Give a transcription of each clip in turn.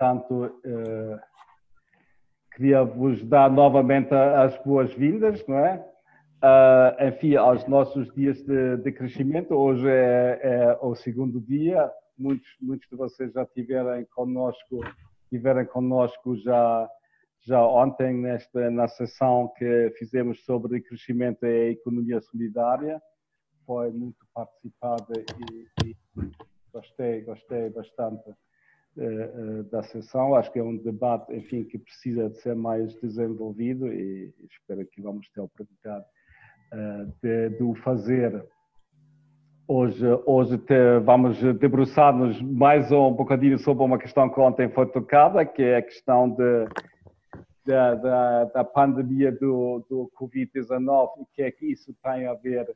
entretanto, queria vos dar novamente as boas-vindas, não é? Uh, enfim, aos nossos dias de, de crescimento. Hoje é, é, o segundo dia. Muitos, muitos de vocês já tiveram conosco, tiveram conosco já, já ontem nesta, na sessão que fizemos sobre crescimento e economia solidária. Foi muito participada e, e gostei, gostei bastante da sessão. Acho que é um debate, enfim, que precisa de ser mais desenvolvido e espero que vamos ter a oportunidade de, de o fazer. Hoje, hoje te, vamos debruçar-nos mais um bocadinho sobre uma questão que ontem foi tocada, que é a questão de, da, da, da pandemia do, do Covid-19 e que é que isso tem a ver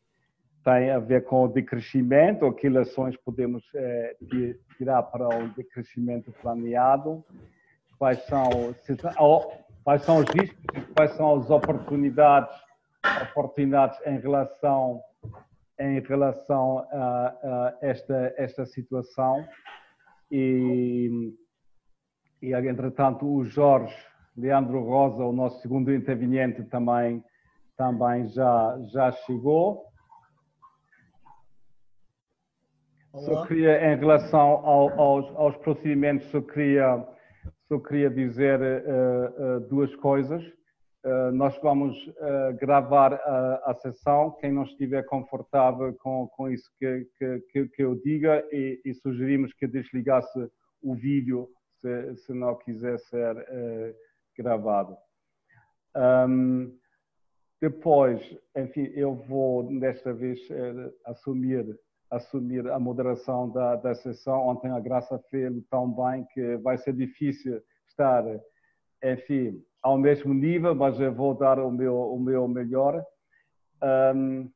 tem a ver com o decrescimento, que ações podemos é, tirar para o decrescimento planeado, quais são, quais são os riscos, quais são as oportunidades oportunidades em relação em relação a, a esta esta situação? E, e entretanto o Jorge Leandro Rosa o nosso segundo interveniente também também já já chegou Olá. só queria em relação ao, aos, aos procedimentos só queria só queria dizer uh, uh, duas coisas Uh, nós vamos gravar a, a, sessão. Quem não estiver confortável com, com isso que, que, que eu diga e, e, sugerimos que desligasse o vídeo se, se não quiser ser gravado. Um, depois, enfim, eu vou desta vez assumir assumir a moderação da, da sessão. Ontem a Graça fez tão bem que vai ser difícil estar, enfim, ao mesmo nível, mas eu vou dar o meu, o meu melhor. Um,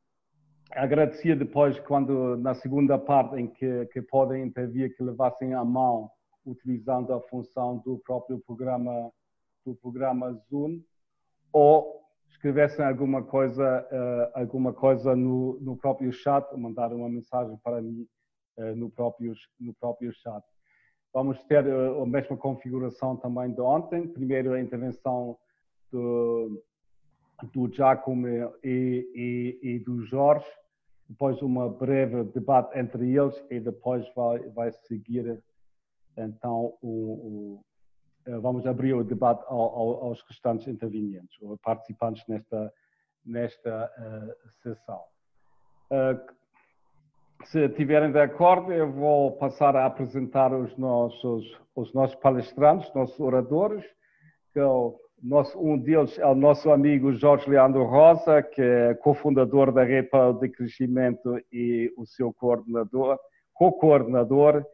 agradecia depois quando na segunda parte em que, que podem intervir que levassem a mão utilizando a função do próprio programa do programa Zoom ou escrevessem alguma coisa uh, alguma coisa no, no próprio chat mandar uma mensagem para mim uh, no próprio no próprio chat Vamos ter eh, a mesma configuração também de ontem. Primeiro a intervenção do, do Giacomo e, e, e, do Jorge, depois uma breve debate entre eles e depois vai, vai seguir então o, vamos abrir o debate ao, ao, aos restantes intervenientes ou participantes nesta, nesta uh, sessão. Uh, se estiverem de acordo, eu vou passar a apresentar os nossos, os nossos palestrantes, nossos oradores, que é o nosso, um deles é o nosso amigo Jorge Leandro Rosa, que é cofundador da Rede para o Decrescimento e o seu coordenador, co-coordenador,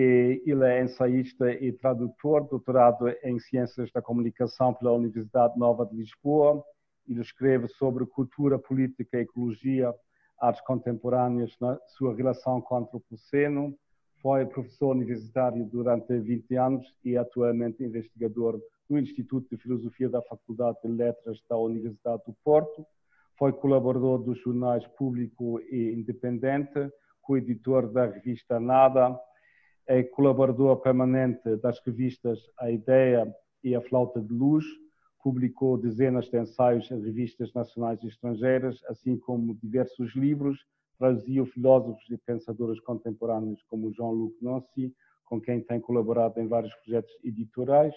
ele é ensaísta e tradutor, doutorado em Ciências da Comunicação pela Universidade Nova de Lisboa. Ele escreve sobre cultura, política ecologia artes contemporâneas na sua relação com o antropoceno, foi professor universitário durante 20 anos e atualmente investigador no Instituto de Filosofia da Faculdade de Letras da Universidade do Porto. Foi colaborador dos jornais Público e Independente, co-editor da revista Nada, é colaborador permanente das revistas A Ideia e A Flauta de Luz, publicou dezenas de ensaios em revistas nacionais e estrangeiras, assim como diversos livros, traduziu filósofos e pensadores contemporâneos como Jean-Luc Nancy, com quem tem colaborado em vários projetos editoriais,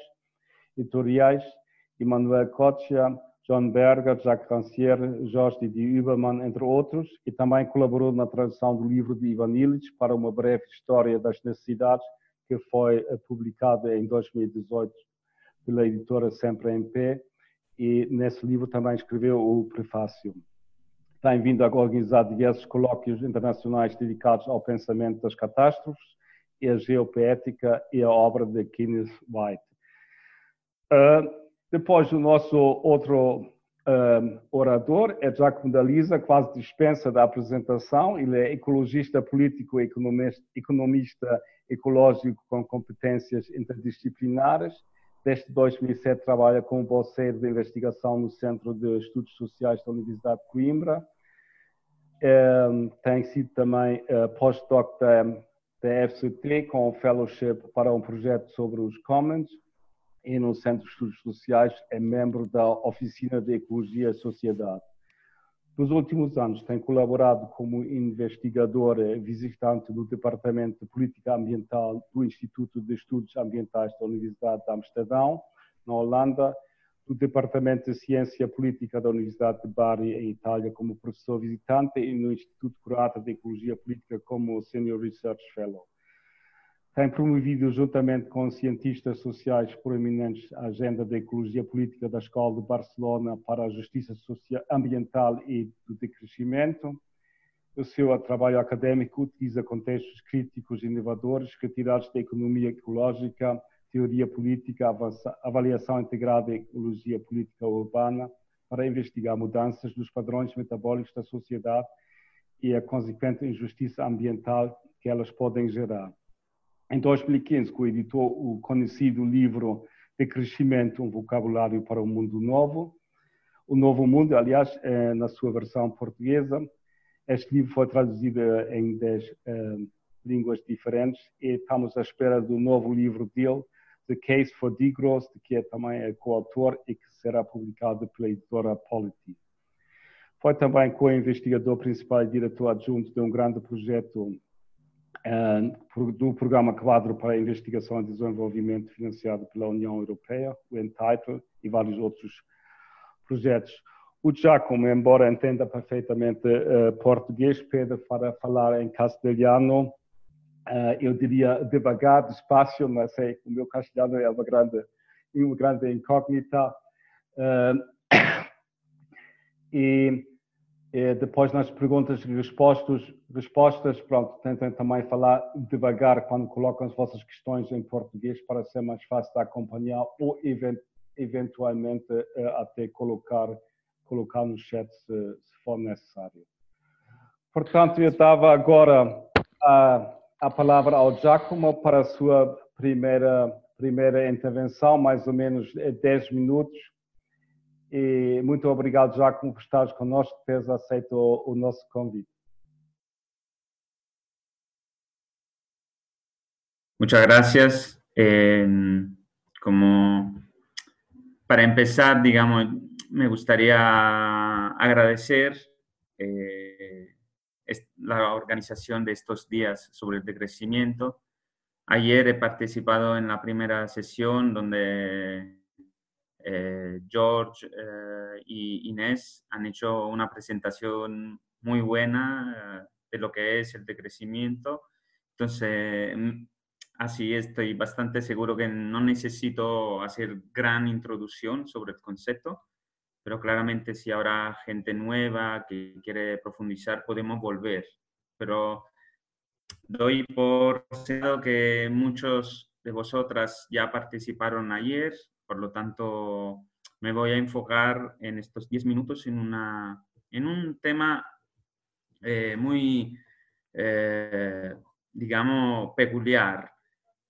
editoriais Emmanuel Kotia, John Berger, Jacques Rancière, Jorge Didier Übermann, entre outros, e também colaborou na tradução do livro de Ivan Illich para uma breve história das necessidades, que foi publicado em 2018 pela editora Sempre em Pé, e nesse livro também escreveu o prefácio. Tem vindo a organizar diversos colóquios internacionais dedicados ao pensamento das catástrofes, e a geopoética e a obra de Kenneth White. Uh, depois, o nosso outro uh, orador é Giacomo da Lisa, quase dispensa da apresentação. Ele é ecologista político e economista, economista ecológico com competências interdisciplinares Desde 2007 trabalha como bolseiro de investigação no Centro de Estudos Sociais da Universidade de Coimbra. Ehm, tem sido também uh, postdoc da da FCT com fellowship para um projeto sobre os Commons e no Centro de Estudos Sociais é membro da Oficina de Ecologia e Sociedade. Nos últimos anos tem colaborado como investigador visitante do Departamento de Política Ambiental do Instituto de Estudos Ambientais da Universidade de Amsterdão, na Holanda, do Departamento de Ciência Política da Universidade de Bari, em Itália, como professor visitante e no Instituto Croata de Ecologia Política como Senior Research Fellow tem promovido, juntamente com cientistas sociais proeminentes, a agenda da ecologia política da Escola de Barcelona para a justiça social, ambiental e do decrescimento. O seu trabalho académico utiliza contextos críticos e inovadores retirados da economia ecológica, teoria política, avaliação integrada em ecologia política urbana, para investigar mudanças dos padrões metabólicos da sociedade e a consequente injustiça ambiental que elas podem gerar. Em 2015, coeditou o conhecido livro de crescimento, um vocabulário para o mundo novo. O Novo Mundo, aliás, é na sua versão portuguesa. Este livro foi traduzido em 10 uh, línguas diferentes e estamos à espera do novo livro dele, The Case for Degrowth, que é também é coautor e que será publicado pela editora Polity. Foi também co-investigador principal e diretor adjunto de um grande projeto do Programa Quadro para Investigação e Desenvolvimento financiado pela União Europeia, o Entitle, e vários outros projetos. O Giacomo, embora entenda perfeitamente uh, português, pede para falar em castelhano. Uh, eu diria devagar, despacio, mas sei que o meu castelhano é uma grande, uma grande incógnita. E e depois nas perguntas e respostas, respostas, pronto, tentem também falar devagar quando colocam as vossas questões em português para ser mais fácil de acompanhar ou eventualmente eh, até colocar, colocar no chat se, se for necessário. Portanto, eu estava agora a, a palavra ao Giacomo para a sua primeira, primeira intervenção, mais ou menos 10 eh, minutos e muito obrigado, Jacomo, por estares connosco, teres aceito o, o nosso convite. Muchas gracias. Eh, como para empezar, digamos, me gustaría agradecer eh, la organización de estos días sobre el decrecimiento. Ayer he participado en la primera sesión donde eh, George eh, y Inés han hecho una presentación muy buena eh, de lo que es el decrecimiento. Entonces, mm, así estoy bastante seguro que no necesito hacer gran introducción sobre el concepto, pero claramente si habrá gente nueva que quiere profundizar, podemos volver. Pero doy por sentado que muchos de vosotras ya participaron ayer por lo tanto, me voy a enfocar en estos 10 minutos en, una, en un tema eh, muy, eh, digamos, peculiar.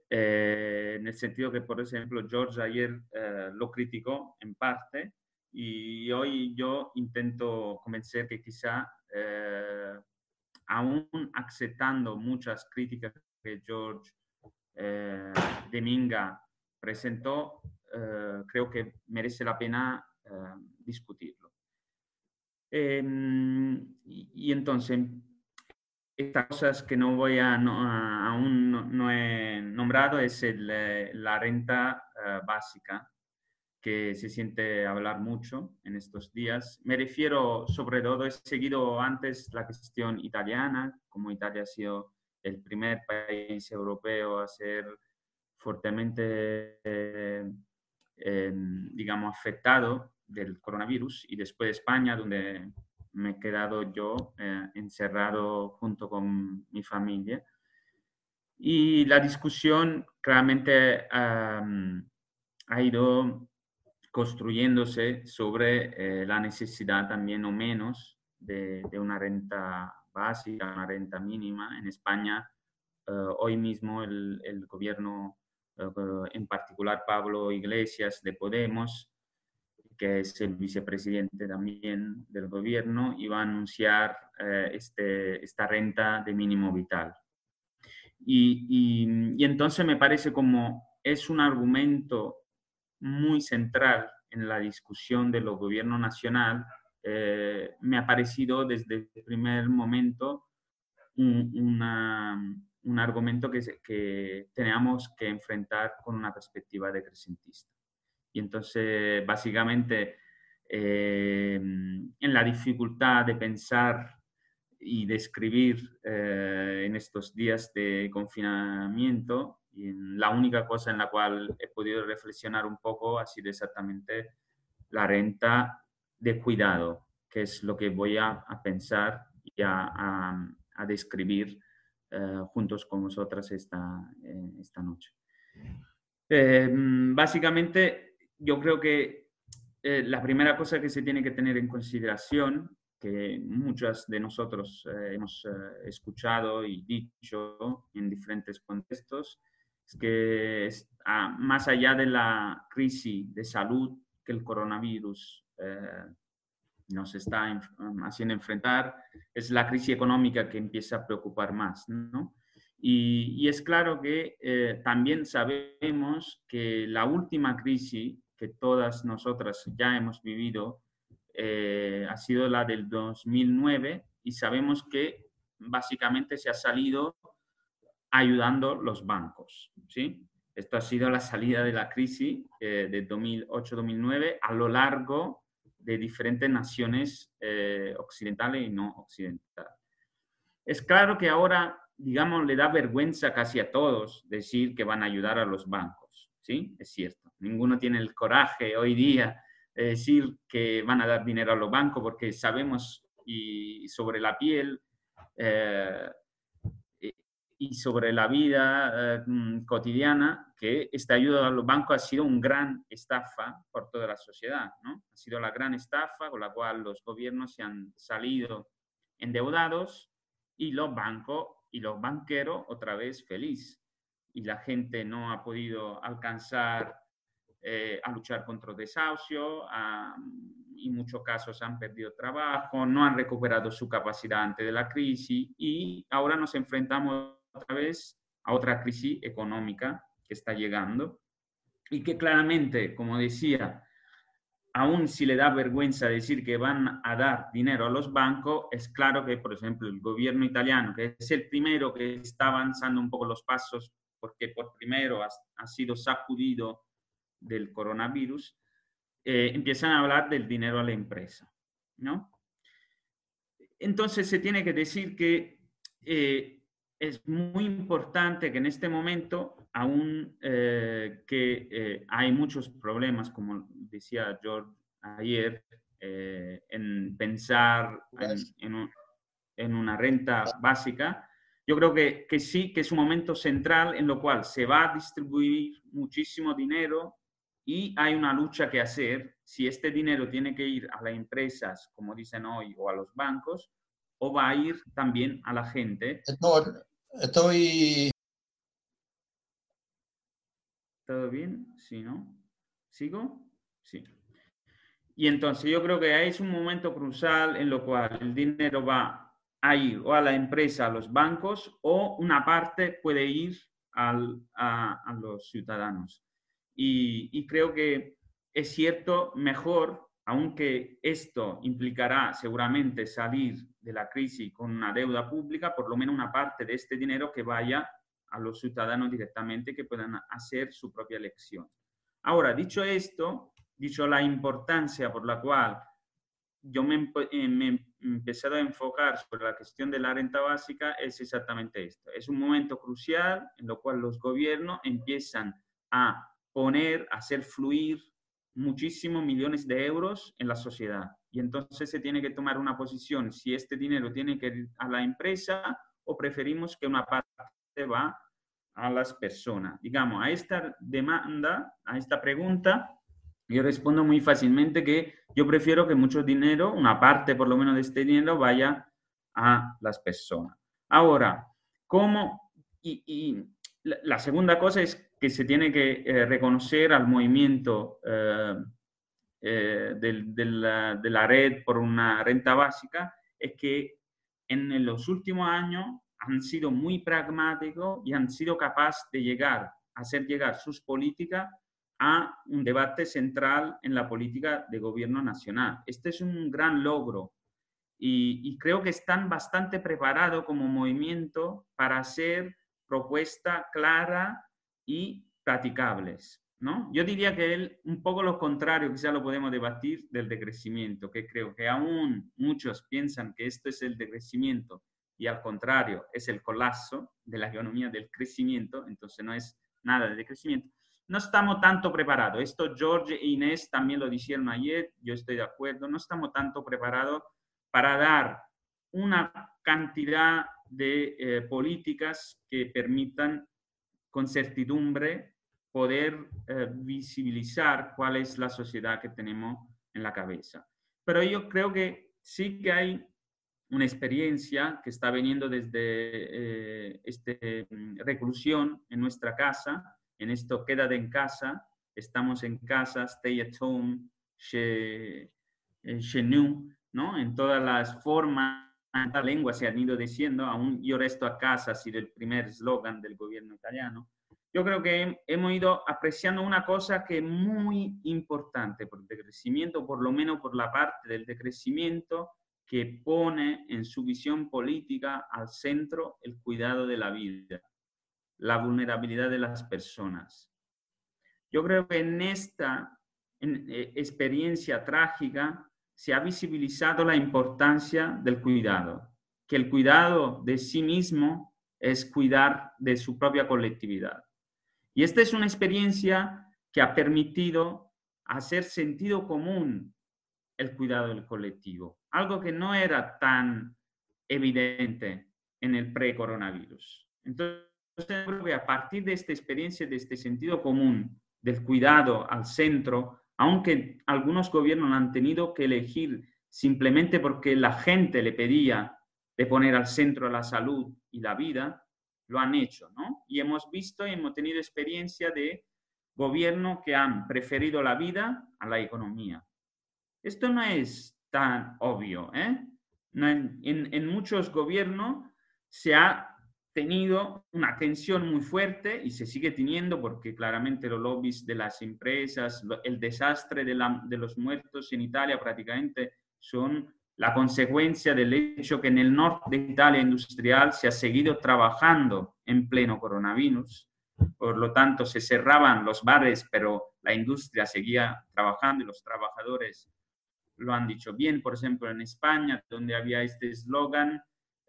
Eh, en el sentido que, por ejemplo, George ayer lo criticó en parte y hoy yo intento convencer que quizá, aún aceptando muchas críticas que George Deminga presentó, eh, creo que merece la pena eh, discutirlo. Em, y, entonces, estas cosas que no voy a, aún no, he nombrado es eh, la renta básica, que se siente hablar mucho en estos días. Me refiero sobre todo, he seguido antes la cuestión italiana, como Italia ha sido el primer país europeo a ser fuertemente digamos, afectado del coronavirus y después de España, donde me he quedado yo eh, encerrado junto con mi familia. Y la discusión claramente ha ido construyéndose sobre eh, la necesidad también o menos de, una renta básica, una renta mínima. En España, eh, hoy mismo el, el gobierno eh, en particular Pablo Iglesias de Podemos, que es el vicepresidente también del gobierno, y va a anunciar eh, este, esta renta de mínimo vital. Y, y, entonces me parece como es un argumento muy central en la discusión de los gobiernos nacional, eh, me ha parecido desde el primer momento un, una, un argumento que, que, tenemos que enfrentar con una perspectiva decrecentista. Y entonces, básicamente, eh, en la dificultad de pensar y de escribir eh, en estos días de confinamiento, y la única cosa en la cual he podido reflexionar un poco ha sido exactamente la renta de cuidado, que es lo que voy a, pensar y a, describir eh, juntos con vosotras esta, esta noche. básicamente, yo creo que eh, la primera cosa que se tiene que tener en consideración, que muchas de nosotros eh, hemos eh, escuchado y dicho en diferentes contextos, es que ah, más allá de la crisis de salud que el coronavirus nos está haciendo enfrentar, es la crisis económica que empieza a preocupar más. Y, es claro que también sabemos que la última crisis que todas nosotras ya hemos vivido eh, ha sido la del 2009 y sabemos que básicamente se ha salido ayudando los bancos. ¿sí? Esto ha sido la salida de la crisis eh, de 2008-2009 a lo largo de diferentes naciones eh, occidentales y no occidentales. Es claro que ahora, digamos, le da vergüenza casi a todos decir que van a ayudar a los bancos. ¿sí? Es cierto ninguno tiene el coraje hoy día de decir que van a dar dinero a los bancos porque sabemos y sobre la piel eh, y sobre la vida eh, mm, cotidiana que esta ayuda a los bancos ha sido un gran estafa por toda la sociedad. ¿no? Ha sido la gran estafa con la cual los gobiernos se han salido endeudados y los bancos y los banqueros otra vez feliz. Y la gente no ha podido alcanzar eh, a luchar contra el desahucio, en muchos casos han perdido trabajo, no han recuperado su capacidad antes de la crisis y ahora nos enfrentamos otra vez a otra crisis económica que está llegando y que claramente, como decía, aún si le da vergüenza decir que van a dar dinero a los bancos, es claro que, por ejemplo, el gobierno italiano, que es el primero que está avanzando un poco los pasos, porque por primero ha, sido sacudido del coronavirus, eh, empiezan a hablar del dinero a la empresa, ¿no? Entonces se tiene que decir que eh, es muy importante que en este momento, aún eh, que hay muchos problemas, como decía George ayer, en pensar en, en, una renta básica, yo creo que, que, sí, que es un momento central en lo cual se va a distribuir muchísimo dinero y hay una lucha que hacer si este dinero tiene que ir a las empresas, como dicen hoy, o a los bancos, o va a ir también a la gente. Estoy... ¿Todo bien? Sí, ¿no? ¿Sigo? Sí. Y entonces yo creo que es un momento crucial en lo cual el dinero va a ir o a la empresa, a los bancos, o una parte puede ir al, a, a los ciudadanos. Y, creo que es cierto, mejor, aunque esto implicará seguramente salir de la crisis con una deuda pública, por lo menos una parte de este dinero que vaya a los ciudadanos directamente que puedan hacer su propia elección. Ahora, dicho esto, dicho la importancia por la cual yo me, eh, he empezado a enfocar sobre la cuestión de la renta básica, es exactamente esto. Es un momento crucial en lo cual los gobiernos empiezan a poner, hacer fluir muchísimos millones de euros en la sociedad. Y entonces se tiene que tomar una posición si este dinero tiene que ir a la empresa o preferimos que una parte va a las personas. Digamos, a esta demanda, a esta pregunta, yo respondo muy fácilmente que yo prefiero que mucho dinero, una parte por lo menos de este dinero, vaya a las personas. Ahora, ¿cómo? Y, la segunda cosa es que se tiene que eh, reconocer al movimiento eh, eh, de, la, red por una renta básica es que en los últimos años han sido muy pragmáticos y han sido capaces de llegar, hacer llegar sus políticas a un debate central en la política de gobierno nacional. Este es un gran logro y, creo que están bastante preparados como movimiento para hacer propuestas claras y practicables. ¿no? Yo diría que es un poco lo contrario, quizá lo podemos debatir, del decrecimiento, que creo que aún muchos piensan que esto es el decrecimiento y al contrario es el colapso de la economía del crecimiento, entonces no es nada de decrecimiento. No estamos tanto preparados. Esto George e Inés también lo dijeron ayer, yo estoy de acuerdo, no estamos tanto preparados para dar una cantidad de eh, políticas que permitan con certidumbre poder eh, visibilizar cuál es la sociedad que tenemos en la cabeza. Pero yo creo que sí que hay una experiencia que está viniendo desde eh, esta mm, reclusión en nuestra casa, en esto quédate en casa, estamos en casa, stay at home, chez nous, ¿no? En todas las formas, la lengua se han ido diciendo, aún yo resto a casa ha sido el primer eslogan del gobierno italiano. Yo creo que hemos ido apreciando una cosa que es muy importante por el decrecimiento, por lo menos por la parte del decrecimiento que pone en su visión política al centro el cuidado de la vida, la vulnerabilidad de las personas. Yo creo que en esta eh, experiencia trágica se ha visibilizado la importancia del cuidado, que el cuidado de sí mismo es cuidar de su propia colectividad. Y esta es una experiencia que ha permitido hacer sentido común el cuidado del colectivo, algo que no era tan evidente en el pre-coronavirus. Entonces, a partir de esta experiencia, de este sentido común del cuidado al centro, aunque algunos gobiernos han tenido que elegir simplemente porque la gente le pedía de poner al centro la salud y la vida, lo han hecho, ¿no? Y hemos visto y hemos tenido experiencia de gobiernos que han preferido la vida a la economía. Esto no es tan obvio, ¿eh? en, en muchos gobiernos se ha tenido una tensión muy fuerte y se sigue teniendo porque claramente los lobbies de las empresas, el desastre de, de, los muertos en Italia prácticamente son la consecuencia del hecho que en el norte de Italia industrial se ha seguido trabajando en pleno coronavirus. Por lo tanto, se cerraban los bares, pero la industria seguía trabajando y los trabajadores lo han dicho bien. Por ejemplo, en España, donde había este eslogan,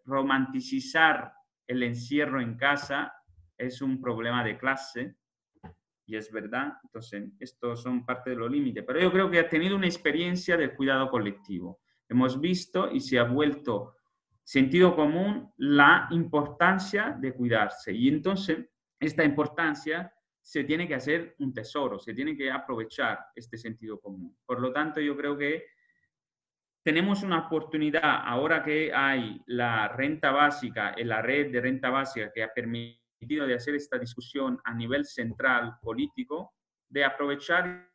romanticizar el encierro en casa es un problema de clase, y es verdad, entonces estos son parte de los límites, pero yo creo que ha tenido una experiencia del cuidado colectivo. Hemos visto y se ha vuelto sentido común la importancia de cuidarse, y entonces esta importancia se tiene que hacer un tesoro, se tiene que aprovechar este sentido común. Por lo tanto, yo creo que tenemos una oportunidad ahora que hay la renta básica, la red de renta básica que ha permitido de hacer esta discusión a nivel central político, de aprovechar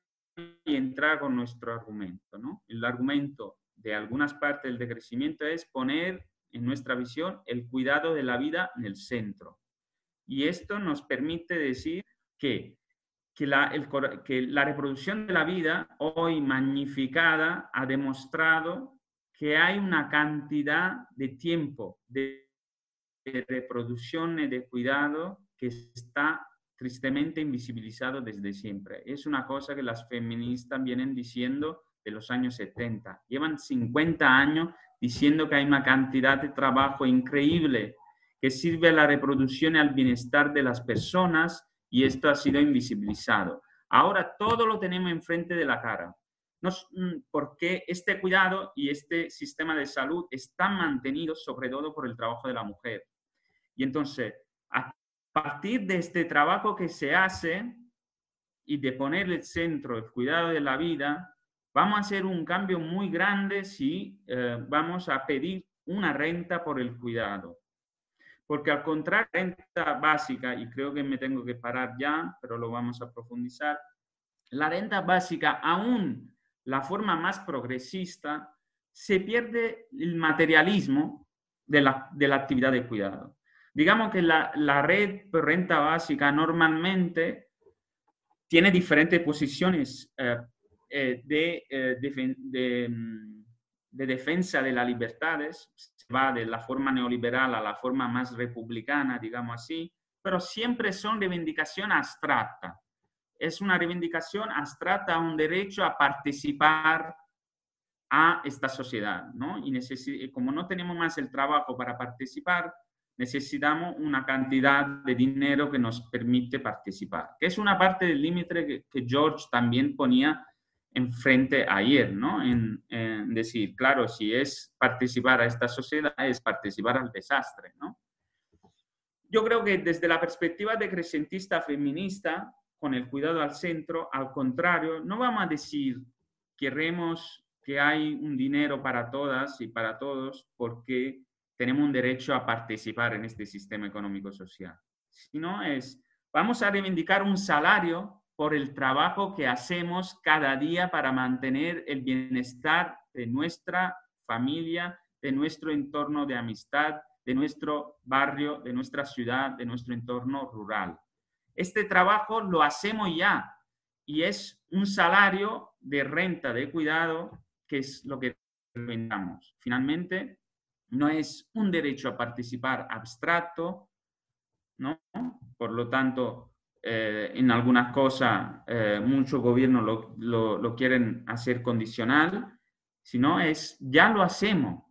y entrar con nuestro argumento. ¿no? El argumento de algunas partes del decrecimiento es poner en nuestra visión el cuidado de la vida en el centro. Y esto nos permite decir que, que, la, reproducción de la vida, hoy magnificada, ha demostrado que hay una cantidad de tiempo de, reproducción y de cuidado que está tristemente invisibilizado desde siempre. Es una cosa que las feministas vienen diciendo de los años 70. Llevan 50 años diciendo que hay una cantidad de trabajo increíble que sirve a la reproducción y al bienestar de las personas y esto ha sido invisibilizado. Ahora todo lo tenemos enfrente de la cara. Mm, porque este cuidado y este sistema de salud están mantenidos sobre todo por el trabajo de la mujer. Y entonces, a partir de este trabajo que se hace y de poner el centro el cuidado de la vida, vamos a hacer un cambio muy grande si eh, vamos a pedir una renta por el cuidado. Porque al contrario, renta básica, y creo que me tengo que parar ya, pero lo vamos a profundizar, la renta básica, aún la forma más progresista, se pierde el materialismo de la, de la actividad de cuidado. digamos que la, la red renta básica normalmente tiene diferentes posiciones eh, eh, de, eh, de, mm, de, defensa de las libertades, va de la forma neoliberal a la forma más republicana, digamos así, pero siempre son reivindicación abstracta. Es una reivindicación abstracta a un derecho a participar a esta sociedad, ¿no? Y como no tenemos más el trabajo para participar, necesitamos una cantidad de dinero que nos permite participar, que es una parte del límite que, George también ponía enfrente ayer, ¿no? En, decir, claro, si es participar a esta sociedad, es participar al desastre, ¿no? Yo creo que desde la perspectiva de crecentista feminista, con el cuidado al centro, al contrario, no vamos a decir queremos que hay un dinero para todas y para todos porque tenemos un derecho a participar en este sistema económico social, sino es vamos a reivindicar un salario por el trabajo que hacemos cada día para mantener el bienestar de nuestra familia, de nuestro entorno de amistad, de nuestro barrio, de nuestra ciudad, de nuestro entorno rural. Este trabajo lo hacemos ya y es un salario de renta de cuidado que es lo que inventamos. Finalmente, no es un derecho a participar abstracto, ¿no? Por lo tanto, eh, en algunas cosas eh, muchos gobiernos lo, lo, lo, quieren hacer condicional, sino es, ya lo hacemos.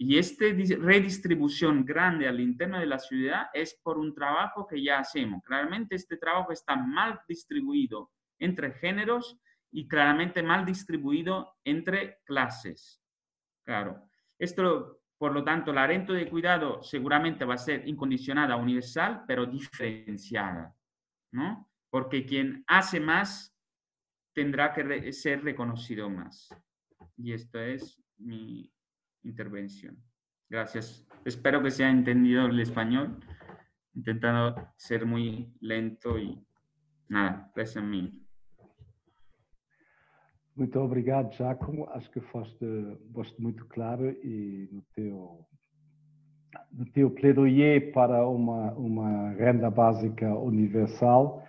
Y esta redistribución grande al interno de la ciudad es por un trabajo que ya hacemos. Claramente este trabajo está mal distribuido entre géneros y claramente mal distribuido entre clases. Claro, esto, por lo tanto, la renta de cuidado seguramente va a ser incondicionada, universal, pero diferenciada, ¿no? Porque quien hace más tendrá que ser reconocido más. Y esto es mi intervención. Gracias. Espero que se haya entendido el español, intentando ser muy lento y nada, gracias a mí. Muito obrigado, Giacomo. Acho que foste, foste muito claro e no teu, no teu plaidoyer para uma, uma renda básica universal.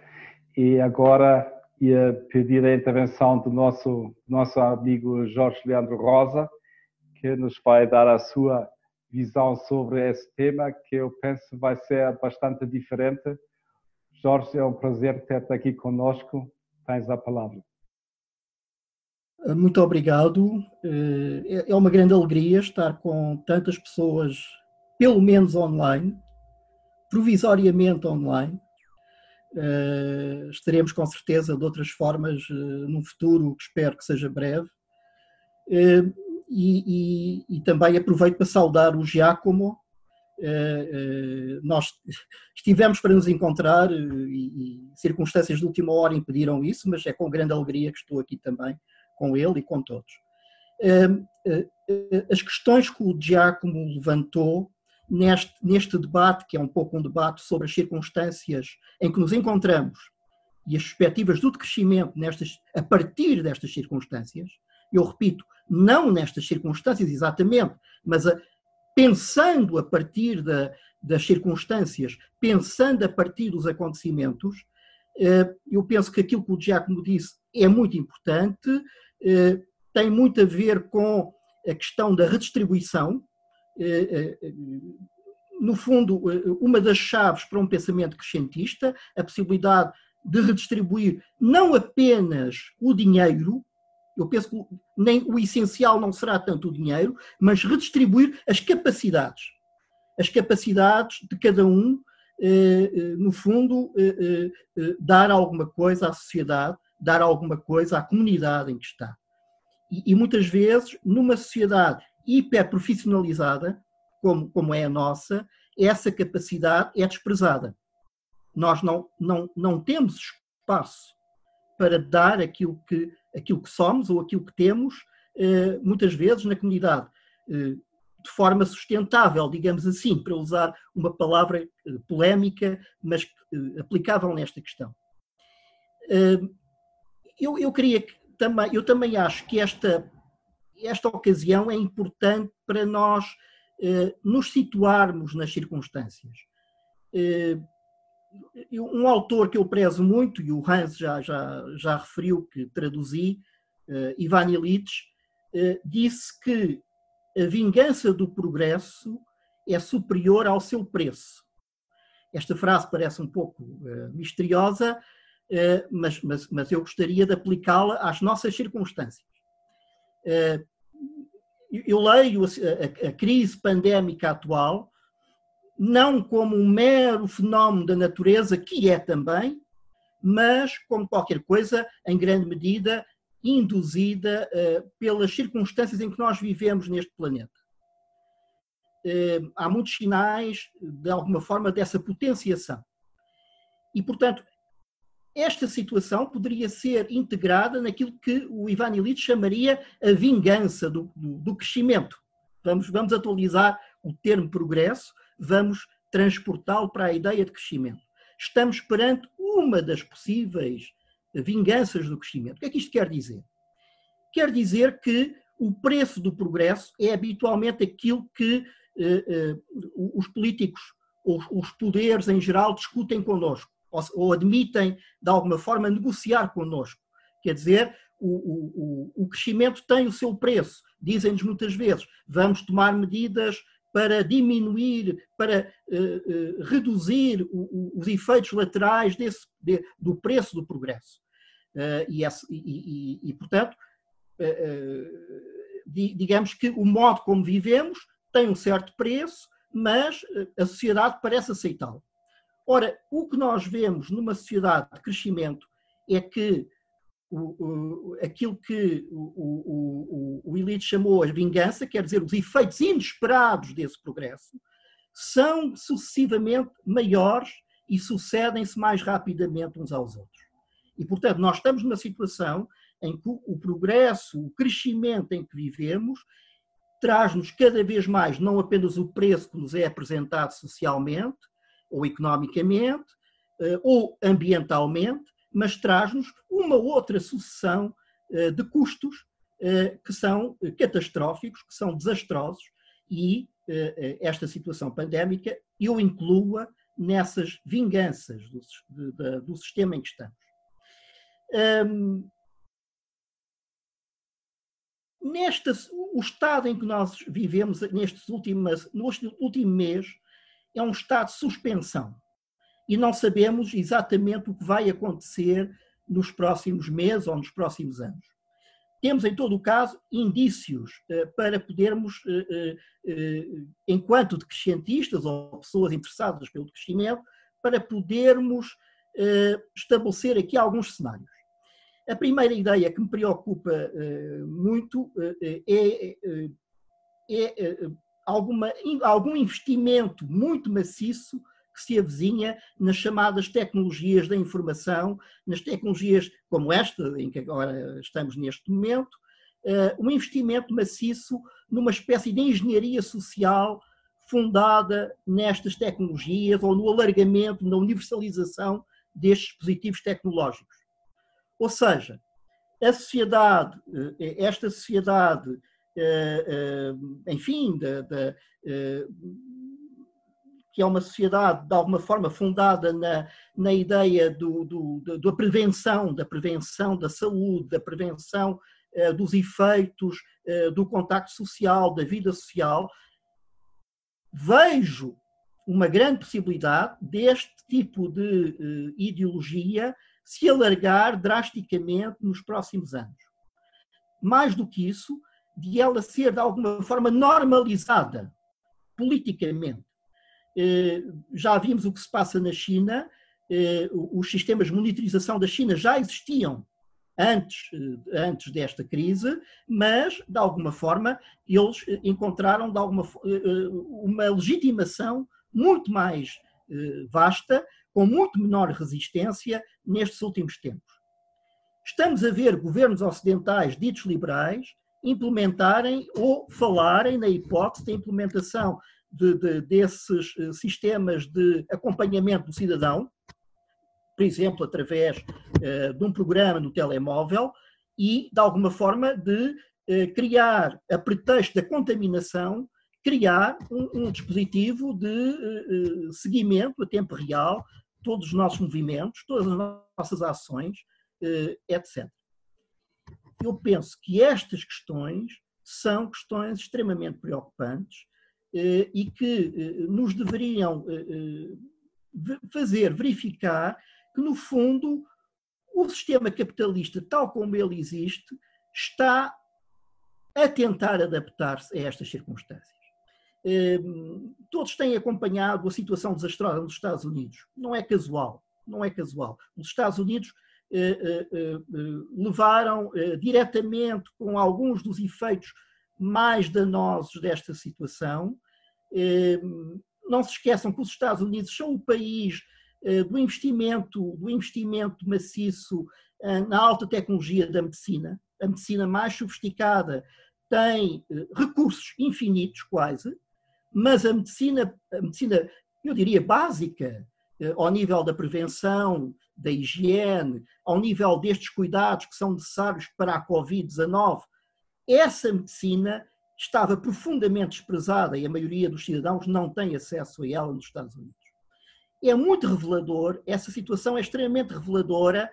E agora ia pedir a intervenção do nosso, nosso amigo Jorge Leandro Rosa, que nos vai dar a sua visão sobre esse tema, que eu penso vai ser bastante diferente. Jorge, é um prazer ter-te aqui conosco. Tens a palavra. Muito obrigado. Eh, é uma grande alegria estar com tantas pessoas, pelo menos online, provisoriamente online. Eh, estaremos com certeza de outras formas num futuro que espero que seja breve. E, e, e também aproveito para saudar o Giacomo. Nós estivemos para nos encontrar e, e circunstâncias de última hora impediram isso, mas é com grande alegria que estou aqui também com ele e com todos. As questões que o Giacomo levantou neste, neste debate, que é um pouco um debate sobre as circunstâncias em que nos encontramos e as perspectivas do decrescimento nestas, a partir destas circunstâncias, eu repito, não nestas circunstâncias exatamente, mas a, pensando a partir da, das circunstâncias, pensando a partir dos acontecimentos, eh, eu penso que aquilo que o Giacomo disse é muito importante, eh, tem muito a ver com a questão da redistribuição. Eh, eh, no fundo, uma das chaves para um pensamento crescentista, a possibilidade de redistribuir não apenas o dinheiro, eu penso que nem o essencial não será tanto o dinheiro, mas redistribuir as capacidades. As capacidades de cada um, no fundo, dar alguma coisa à sociedade, dar alguma coisa à comunidade em que está. E, e muitas vezes, numa sociedade hiperprofissionalizada, como, como é a nossa, essa capacidade é desprezada. Nós não, não, não temos espaço para dar aquilo que, aquilo que somos ou aquilo que temos, eh, muitas vezes, na comunidade, eh, de forma sustentável, digamos assim, para usar uma palavra eh, polémica, mas aplicável nesta questão eu, eu queria também, eu também acho que esta, esta ocasião é importante para nós eh, nos situarmos nas circunstâncias. um autor que eu prezo muito, e o Hans já, já, já referiu que traduzi, Ivan Illich, disse que a vingança do progresso é superior ao seu preço. Esta frase parece um pouco misteriosa, mas, mas, mas, eu gostaria de aplicá-la às nossas circunstâncias. Uh, eu leio a, crise pandémica atual não como um mero fenómeno da natureza, que é também, mas como qualquer coisa, em grande medida, induzida pelas circunstâncias em que nós vivemos neste planeta. Eh, há muitos sinais, de alguma forma, dessa potenciação. E, portanto, esta situação poderia ser integrada naquilo que o Ivan Illich chamaria a vingança do, do, do, crescimento. Vamos, vamos atualizar o termo progresso, vamos transportá-lo para a ideia de crescimento. Estamos perante uma das possíveis vinganças do crescimento. O que é que isto quer dizer? Quer dizer que o preço do progresso é habitualmente aquilo que eh, eh, os políticos, os poderes em geral, discutem connosco, ou admitem, de alguma forma, negociar connosco. Quer dizer, o, o, o crescimento tem o seu preço. Dizem-nos muitas vezes, vamos tomar medidas para diminuir, para uh, uh, reduzir o, os efeitos laterais desse, de, do preço do progresso. Uh, e, esse, e, e, e, portanto, digamos que o modo como vivemos tem um certo preço, mas a sociedade parece aceitá-lo. Ora, o que nós vemos numa sociedade de crescimento é que o, o, aquilo que o, o, o Elite chamou a vingança, quer dizer, os efeitos inesperados desse progresso, são sucessivamente maiores e sucedem-se mais rapidamente uns aos outros. E, portanto, nós estamos numa situação em que o progresso, o crescimento em que vivemos, traz-nos cada vez mais não apenas o preço que nos é apresentado socialmente ou economicamente eh, ou ambientalmente, mas traz-nos uma outra sucessão eh, de custos eh, que são catastróficos, que são desastrosos e esta situação pandémica eu inclua nessas vinganças do, do, do sistema em que estamos. Neste, o estado em que nós vivemos nestes últimos, no último mês é um estado de suspensão e não sabemos exatamente o que vai acontecer nos próximos meses ou nos próximos anos. Temos, em todo o caso, indícios eh, para podermos, eh, eh, enquanto decrescentistas ou pessoas interessadas pelo crescimento, para podermos estabelecer aqui alguns cenários. A primeira ideia que me preocupa muito uh, é, é alguma, algum investimento muito maciço que se avizinha nas chamadas tecnologias da informação, nas tecnologias como esta, em que agora estamos neste momento, um investimento maciço numa espécie de engenharia social fundada nestas tecnologias ou no alargamento, na universalização destes dispositivos tecnológicos. Ou seja, a sociedade, eh, esta sociedade, eh, eh, enfim, de, de, que é uma sociedade de alguma forma fundada na, na ideia do, do, da prevenção, da prevenção da saúde, da prevenção dos efeitos do contacto social, da vida social, vejo uma grande possibilidade deste tipo de ideologia se alargar drasticamente nos próximos anos. Mais do que isso, de ela ser de alguma forma normalizada politicamente. Eh, já vimos o que se passa na China, eh, os sistemas de monitorização da China já existiam antes, eh, antes desta crise, mas, de alguma forma, eles encontraram de alguma, uma legitimação muito mais vasta com muito menor resistência nestes últimos tempos. Estamos a ver governos ocidentais ditos liberais implementarem ou falarem na hipótese da implementação de, de, desses eh, sistemas de acompanhamento do cidadão, por exemplo, através uh, de um programa no telemóvel, e, de alguma forma, de uh, criar, a pretexto da contaminação, criar um, um dispositivo de seguimento a tempo real, todos os nossos movimentos, todas as nossas ações, etc. Eu penso que estas questões são questões extremamente preocupantes uh, e que nos deveriam fazer verificar que, no fundo, o sistema capitalista, tal como ele existe, está a tentar adaptar-se a estas circunstâncias. Todos têm acompanhado a situação desastrosa nos Estados Unidos. Não é casual, não é casual. Os Estados Unidos eh, eh, eh, levaram diretamente com alguns dos efeitos mais danosos desta situação. Não se esqueçam que os Estados Unidos são o país do investimento, do investimento maciço na alta tecnologia da medicina. A medicina mais sofisticada tem recursos infinitos, quase, mas a medicina, a medicina eu diria, básica, eh, ao nível da prevenção, da higiene, ao nível destes cuidados que são necessários para a Covid-19, essa medicina estava profundamente desprezada e a maioria dos cidadãos não tem acesso a ela nos Estados Unidos. É muito revelador, essa situação é extremamente reveladora,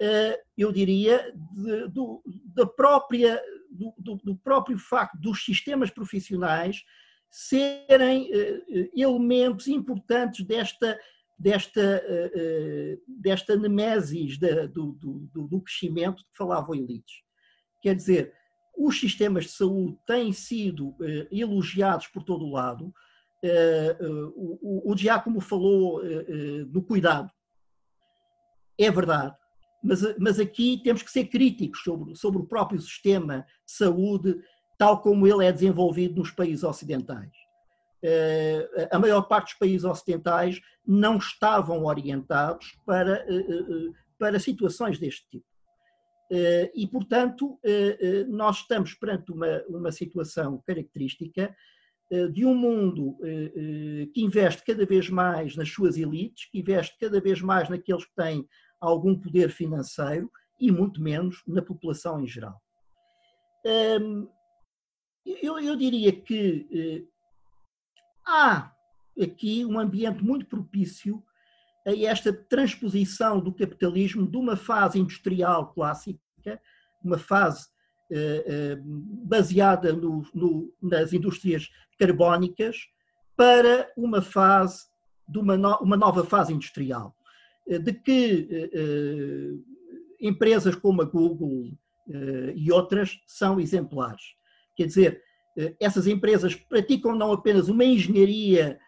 eh, eu diria, de, do, da própria, do, do, do próprio facto dos sistemas profissionais serem eh, eh, elementos importantes desta, desta, eh, desta nemesis do, do, do crescimento que falava o Elites. Quer dizer, os sistemas de saúde têm sido elogiados por todo o lado. O, o, o Giacomo falou do cuidado. É verdade. Mas, mas aqui temos que ser críticos sobre, sobre o próprio sistema de saúde, tal como ele é desenvolvido nos países ocidentais. Eh, a maior parte dos países ocidentais não estavam orientados para, eh, eh, para situações deste tipo. E, portanto, nós estamos perante uma, uma situação característica de um mundo que investe cada vez mais nas suas elites, que investe cada vez mais naqueles que têm algum poder financeiro e muito menos na população em geral. Ehm, eu, eu diria que há aqui um ambiente muito propício a esta transposição do capitalismo de uma fase industrial clássica, uma fase eh, eh, baseada no, no, nas indústrias carbónicas, para uma fase de uma, no, uma nova fase industrial, eh, de que eh, eh, empresas como a Google e outras são exemplares. Quer dizer, eh, essas empresas praticam não apenas uma engenharia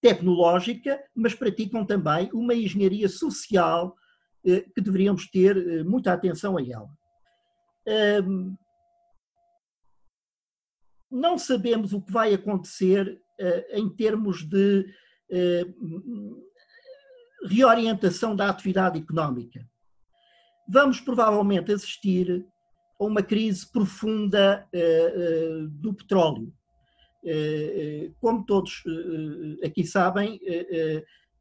tecnológica, mas praticam também uma engenharia social eh, que deveríamos ter eh, muita atenção a ela. Não sabemos o que vai acontecer em termos de reorientação da atividade económica. Vamos provavelmente assistir a uma crise profunda uh, uh, do petróleo. Uh, como todos aqui sabem,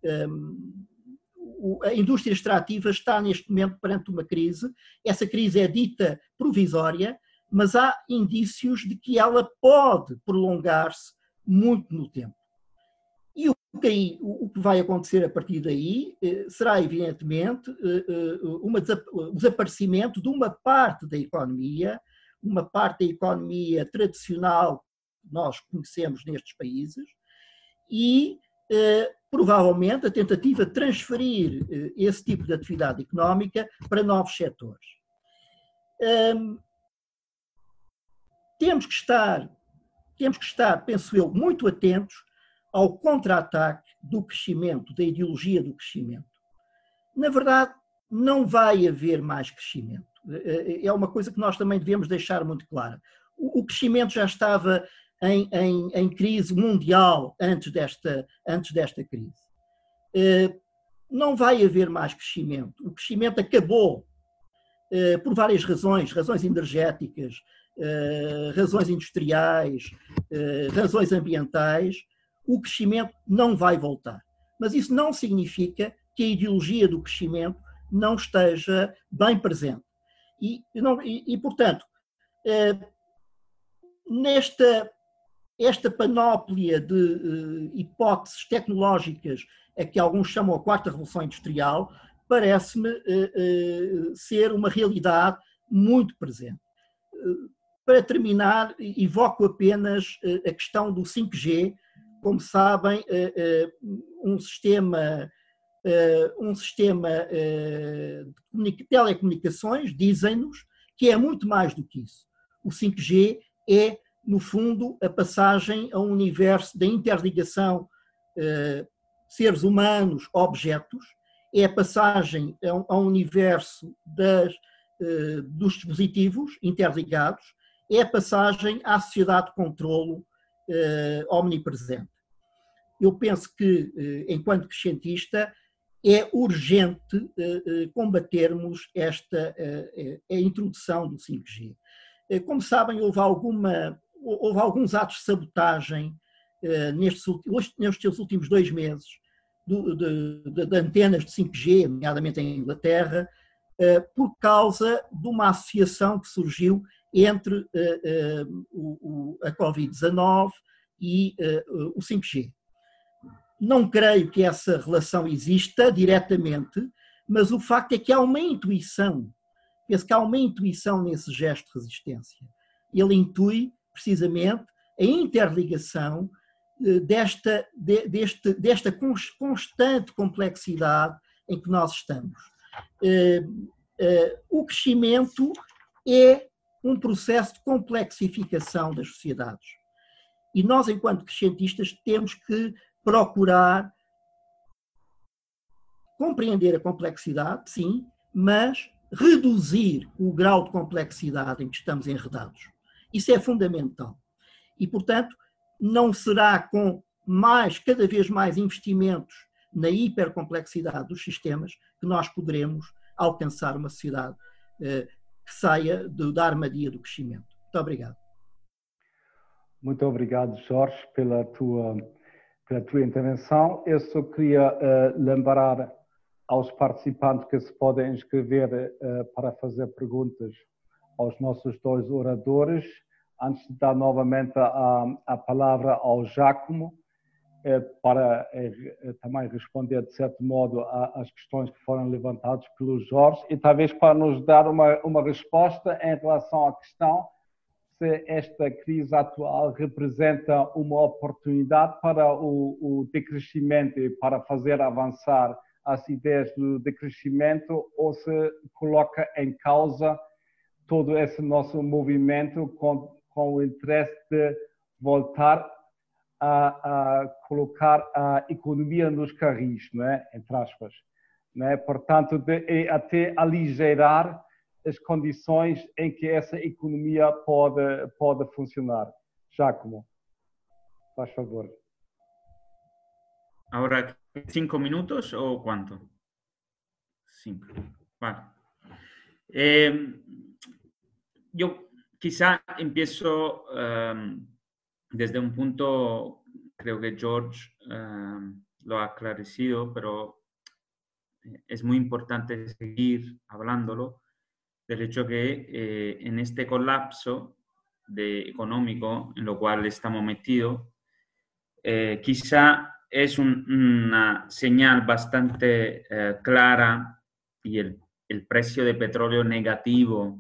um, a indústria extrativa está neste momento perante uma crise. Essa crise é dita provisória, mas há indícios de que ela pode prolongar-se muito no tempo. E o que, o que vai acontecer a partir daí eh, será, evidentemente, eh, eh, uma, o desaparecimento de uma parte da economia, uma parte da economia tradicional que nós conhecemos nestes países, e provavelmente a tentativa de transferir esse tipo de atividade económica para novos setores. Temos que estar, temos que estar, penso eu, muito atentos ao contra-ataque do crescimento, da ideologia do crescimento. Na verdade, não vai haver mais crescimento. É, é uma coisa que nós também devemos deixar muito clara. O crescimento já estava em, em, em crise mundial antes desta, antes desta crise. É, não vai haver mais crescimento. O crescimento acabou por várias razões, razões energéticas, razões industriais, razões ambientais, o crescimento não vai voltar. Mas isso não significa que a ideologia do crescimento não esteja bem presente. E, não, e, e portanto, eh, nesta, esta panóplia de hipóteses tecnológicas a que alguns chamam a quarta revolução industrial parece-me ser uma realidade muito presente. Para terminar, evoco apenas a questão do 5G. Como sabem, um sistema um sistema de telecomunicações, dizem-nos, que é muito mais do que isso. O 5G é, no fundo, a passagem a um universo da interligação seres humanos, objetos, é a passagem a um universo das, dos dispositivos interligados, é a passagem à sociedade de controlo omnipresente. Eu penso que, enquanto cientista, é urgente eh, eh, combatermos esta eh, a introdução do 5G. Como sabem, houve, alguma, houve alguns atos de sabotagem nestes, nestes últimos dois meses de, de, de, antenas de 5G, nomeadamente em Inglaterra, por causa de uma associação que surgiu entre a Covid-19 e o 5G. Não creio que essa relação exista diretamente, mas o facto é que há uma intuição. Penso que há uma intuição nesse gesto de resistência. Ele intui, precisamente, a interligação eh, desta, deste, desta constante complexidade em que nós estamos. Eh, eh, o crescimento é um processo de complexificação das sociedades. E nós, enquanto cientistas, temos que procurar compreender a complexidade, sim, mas reduzir o grau de complexidade em que estamos enredados. Isso é fundamental. E, portanto, não será com mais, cada vez mais investimentos na hipercomplexidade dos sistemas que nós poderemos alcançar uma sociedade eh, que saia do, da armadilha do crescimento. Muito obrigado. Muito obrigado, Jorge, pela tua pela tua intervenção. Eu só queria uh, lembrar aos participantes que se podem inscrever uh, para fazer perguntas aos nossos dois oradores. Antes de dar novamente a, a palavra ao Giacomo, eh, para também responder, de certo modo, às questões que foram levantadas pelo Jorge e talvez para nos dar uma, uma resposta em relação à questão se esta crise atual representa uma oportunidade para o, o decrescimento e para fazer avançar as ideias do decrescimento ou se coloca em causa todo esse nosso movimento com, com o interesse de voltar a, a, colocar a economia nos carris, não é? entre aspas. Não é? Portanto, de, até aligerar as condições em que essa economia pode, pode funcionar. Giacomo, faz favor. Ahora, cinco minutos o cuánto? Cinco. Vale. Eh, yo quizá empiezo um, desde un punto, creo que George um, lo ha aclarecido, pero es muy importante seguir hablándolo del hecho que eh, en este colapso de, económico en lo cual estamos metidos, eh, quizá es una señal bastante eh, clara y el, el, precio de petróleo negativo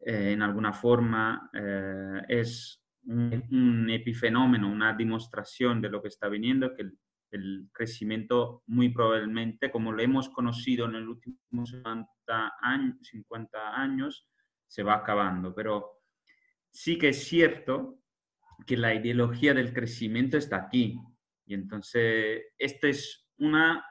en alguna forma es un, epifenómeno, una demostración de lo que está viniendo, que el, crecimiento muy probablemente, como lo hemos conocido en el último 50 años, 50 años, se va acabando. Pero sí que es cierto que la ideología del crecimiento está aquí. Y entonces, esto es una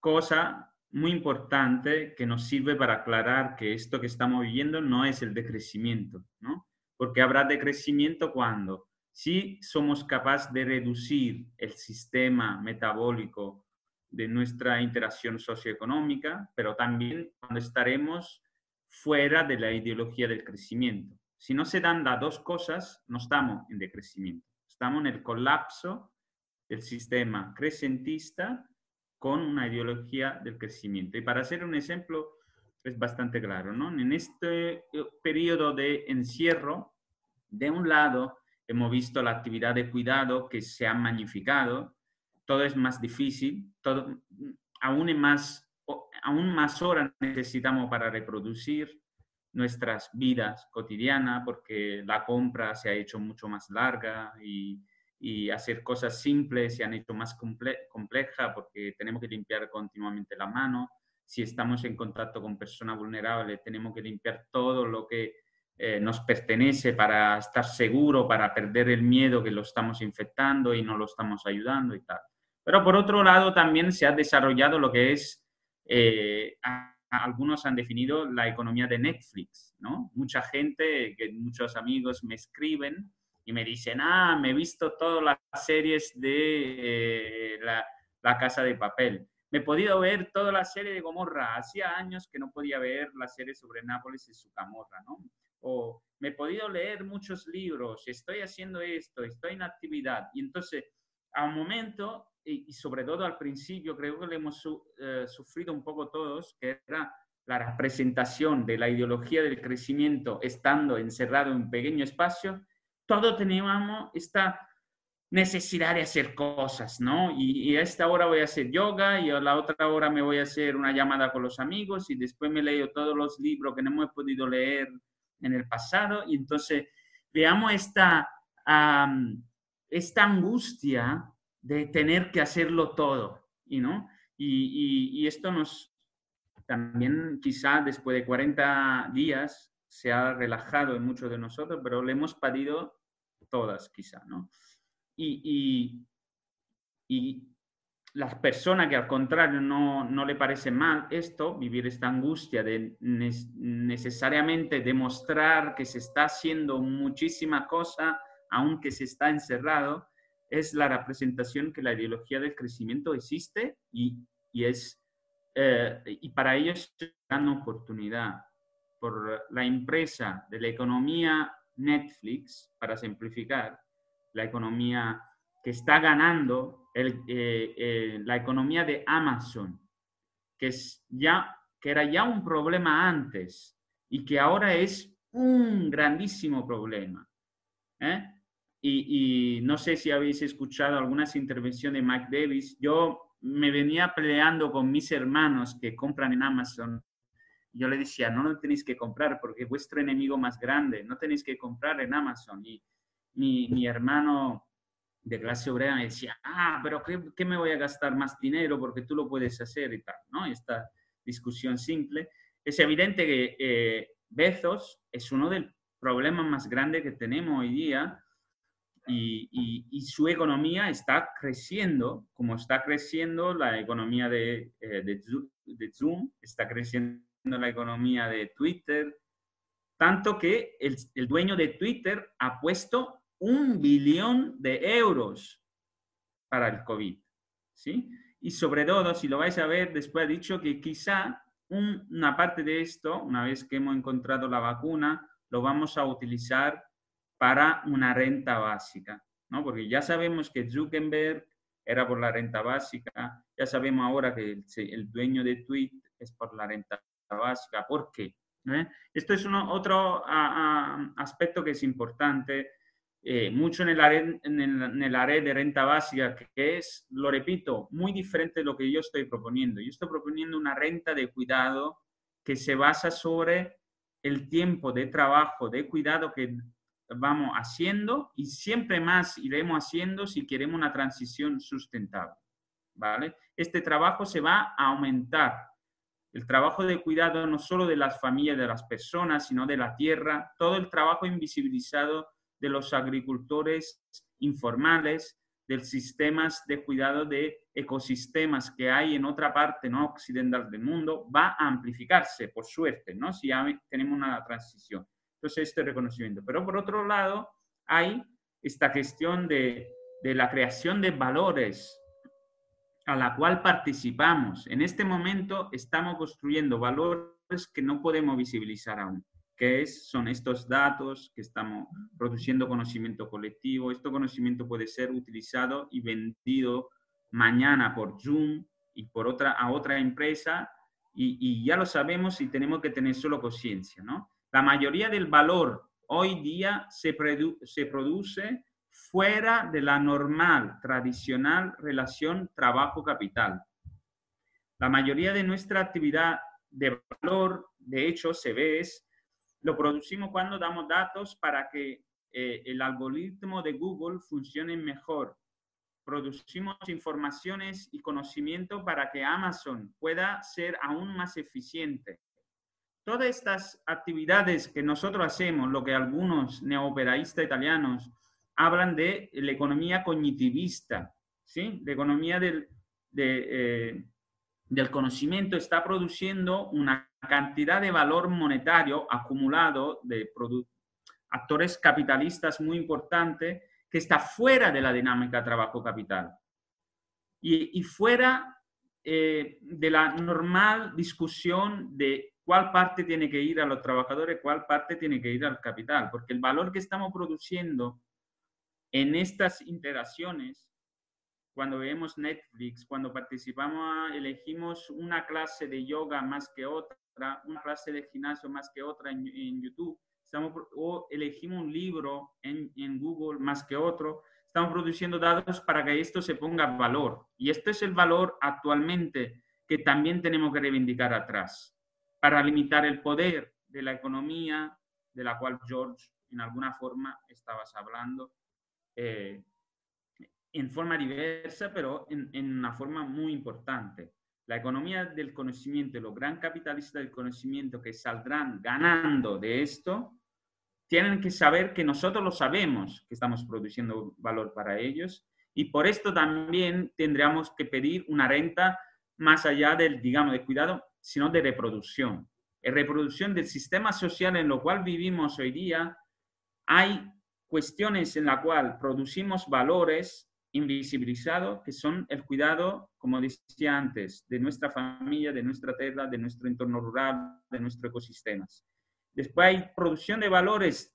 cosa muy importante que nos sirve para aclarar que esto que estamos viviendo no es el decrecimiento, ¿no? Porque habrá decrecimiento cuando si somos capaces de reducir el sistema metabólico de nuestra interacción socioeconómica, pero también cuando estaremos fuera de la ideología del crecimiento. Si no se dan las dos cosas, no estamos en decrecimiento, estamos en el colapso del sistema crecentista con una ideología del crecimiento. Y para hacer un ejemplo, es bastante claro, ¿no? En este eh, periodo de encierro, de un lado, hemos visto la actividad de cuidado que se ha magnificado, todo es más difícil, todo, aún, más, aún más horas necesitamos para reproducir nuestras vidas cotidianas porque la compra se ha hecho mucho más larga y, y hacer cosas simples se han hecho más comple complejas porque tenemos que limpiar continuamente la mano. Si estamos en contacto con personas vulnerables, tenemos que limpiar todo lo que eh, nos pertenece para estar seguro, para perder el miedo que lo estamos infectando y no lo estamos ayudando y tal. Pero por otro lado, también se ha desarrollado lo que es, eh, algunos han definido la economía de Netflix, ¿no? Mucha gente, que muchos amigos me escriben y me dicen, ah, me he visto todas las series de eh, la, la, Casa de Papel. Me he podido ver toda la serie de Gomorra. Hacía años que no podía ver la serie sobre Nápoles y su Camorra, ¿no? O me he podido leer muchos libros, estoy haciendo esto, estoy en actividad. Y entonces, a un momento, y, sobre todo al principio, creo que le hemos eh, sufrido un poco todos, que era la representación de la ideología del crecimiento estando encerrado en un pequeño espacio, todos teníamos esta necesidad de hacer cosas, ¿no? Y, a esta hora voy a hacer yoga y a la otra hora me voy a hacer una llamada con los amigos y después me leo todos los libros que no hemos podido leer en el pasado y entonces veamos esta, esta angustia de tener que hacerlo todo, ¿y ¿no? Y, y, esto nos también quizá después de 40 días se ha relajado en muchos de nosotros, pero le hemos pedido todas quizá, ¿no? Y, y, las personas que al contrario no, no, le parece mal esto, vivir esta angustia de necesariamente demostrar que se está haciendo muchísima cosa, aunque se está encerrado, es la representación que la ideología del crecimiento existe y, y es, eh, y para ellos es una oportunidad por la empresa de la economía Netflix, para simplificar, la economía que está ganando el, eh, eh, la economía de Amazon, que, es ya, que era ya un problema antes y que ahora es un grandísimo problema. ¿eh? Y, no sé si habéis escuchado algunas intervenciones de Mike Davis. Yo me venía peleando con mis hermanos que compran en Amazon yo le decía, no lo tenéis que comprar porque es vuestro enemigo más grande, no tenéis que comprar en Amazon. Y mi, mi hermano de clase obrera me decía, ah, pero ¿qué, ¿qué, me voy a gastar más dinero porque tú lo puedes hacer y tal, ¿no? Esta discusión simple. Es evidente que eh, Bezos es uno del problemas más grandes que tenemos hoy día y, y, y, su economía está creciendo, como está creciendo la economía de, eh, de, de Zoom, está creciendo la economía de Twitter, tanto que el, el, dueño de Twitter ha puesto un billón de euros para el COVID, ¿sí? Y sobre todo, si lo vais a ver, después ha dicho que quizá un, una parte de esto, una vez que hemos encontrado la vacuna, lo vamos a utilizar para una renta básica, ¿no? Porque ya sabemos que Zuckerberg era por la renta básica, ya sabemos ahora que el, dueño de Twitter es por la renta básica. ¿Por qué? ¿Eh? Esto es otro aspecto que es importante, eh, mucho en el, área, en, el, área de renta básica, que es, lo repito, muy diferente de lo que yo estoy proponiendo. Yo estoy proponiendo una renta de cuidado que se basa sobre el tiempo de trabajo, de cuidado que vamos haciendo y siempre más iremos haciendo si queremos una transición sustentable. ¿vale? Este trabajo se va a aumentar el trabajo de cuidado no solo de las familias, de las personas, sino de la tierra, todo el trabajo invisibilizado de los agricultores informales, de sistemas de cuidado de ecosistemas que hay en otra parte no occidental del mundo, va a amplificarse, por suerte, ¿no? si ya tenemos una transición. Entonces, este reconocimiento. Pero por otro lado, hay esta cuestión de, de la creación de valores a la cual participamos. En este momento estamos construyendo valores que no podemos visibilizar aún, que es, son estos datos que estamos produciendo conocimiento colectivo. Este conocimiento puede ser utilizado y vendido mañana por Zoom y por otra, a otra empresa y, ya lo sabemos y tenemos que tener solo conciencia, ¿no? La mayoría del valor hoy día se, produce fuera de la normal, tradicional relación trabajo-capital. La mayoría de nuestra actividad de valor, de hecho, se ve, es, lo producimos cuando damos datos para que eh, el algoritmo de Google funcione mejor. Producimos informaciones y conocimiento para que Amazon pueda ser aún más eficiente. Todas estas actividades que nosotros hacemos, lo que algunos neoperaístas italianos hablan de la economía cognitivista, ¿sí? La economía del, eh, del conocimiento está produciendo una cantidad de valor monetario acumulado de actores capitalistas muy importante que está fuera de la dinámica trabajo-capital y, fuera eh, de la normal discusión de cuál parte tiene que ir a los trabajadores, cuál parte tiene que ir al capital, porque el valor que estamos produciendo en estas interacciones, cuando vemos Netflix, cuando participamos, elegimos una clase de yoga más que otra, una clase de gimnasio más que otra en, YouTube, estamos, o elegimos un libro en, en Google más que otro, estamos produciendo datos para que esto se ponga valor. Y este es el valor actualmente que también tenemos que reivindicar atrás, para limitar el poder de la economía, de la cual George en alguna forma estabas hablando, eh, en forma diversa, pero en, en, una forma muy importante. La economía del conocimiento, los gran capitalistas del conocimiento que saldrán ganando de esto, tienen que saber que nosotros lo sabemos, que estamos produciendo valor para ellos, y por esto también tendríamos que pedir una renta más allá del, digamos, de cuidado, sino de reproducción. En reproducción del sistema social en lo cual vivimos hoy día, hay cuestiones en la cual producimos valores invisibilizados, que son el cuidado, como decía antes, de nuestra familia, de nuestra tierra, de nuestro entorno rural, de nuestros ecosistemas. Después hay producción de valores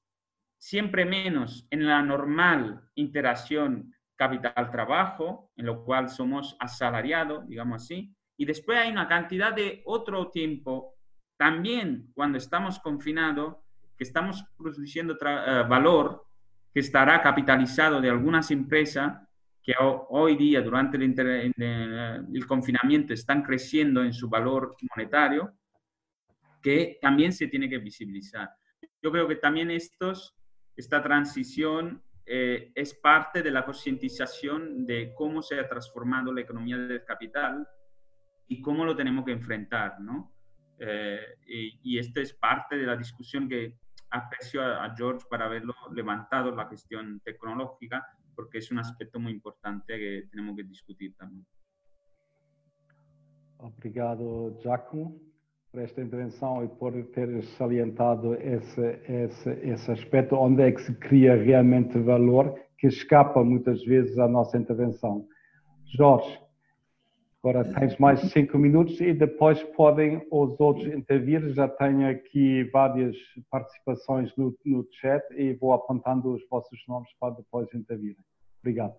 siempre menos en la normal interacción capital-trabajo, en lo cual somos asalariados, digamos así. Y después hay una cantidad de otro tiempo, también cuando estamos confinados, que estamos produciendo eh, valor que estará capitalizado de algunas empresas que hoy día, durante el, confinamiento, están creciendo en su valor monetario, que también se tiene que visibilizar. Yo creo que también estos, esta transición eh, es parte de la concientización de cómo se ha transformado la economía del capital y cómo lo tenemos que enfrentar, ¿no? Eh, y, y esto es parte de la discusión que aprecio a, George por haberlo levantado la cuestión tecnológica, porque es un aspecto muy importante que tenemos que discutir también. Obrigado, Giacomo, por esta intervenção e por ter salientado esse, esse, esse aspecto onde é que se cria realmente valor que escapa muitas vezes à nossa intervenção. Jorge, Agora tens mais cinco minutos e depois podem os outros intervir. Já tenho aqui várias participações no, no chat e vou apontando os vossos nomes para depois intervirem. Obrigado.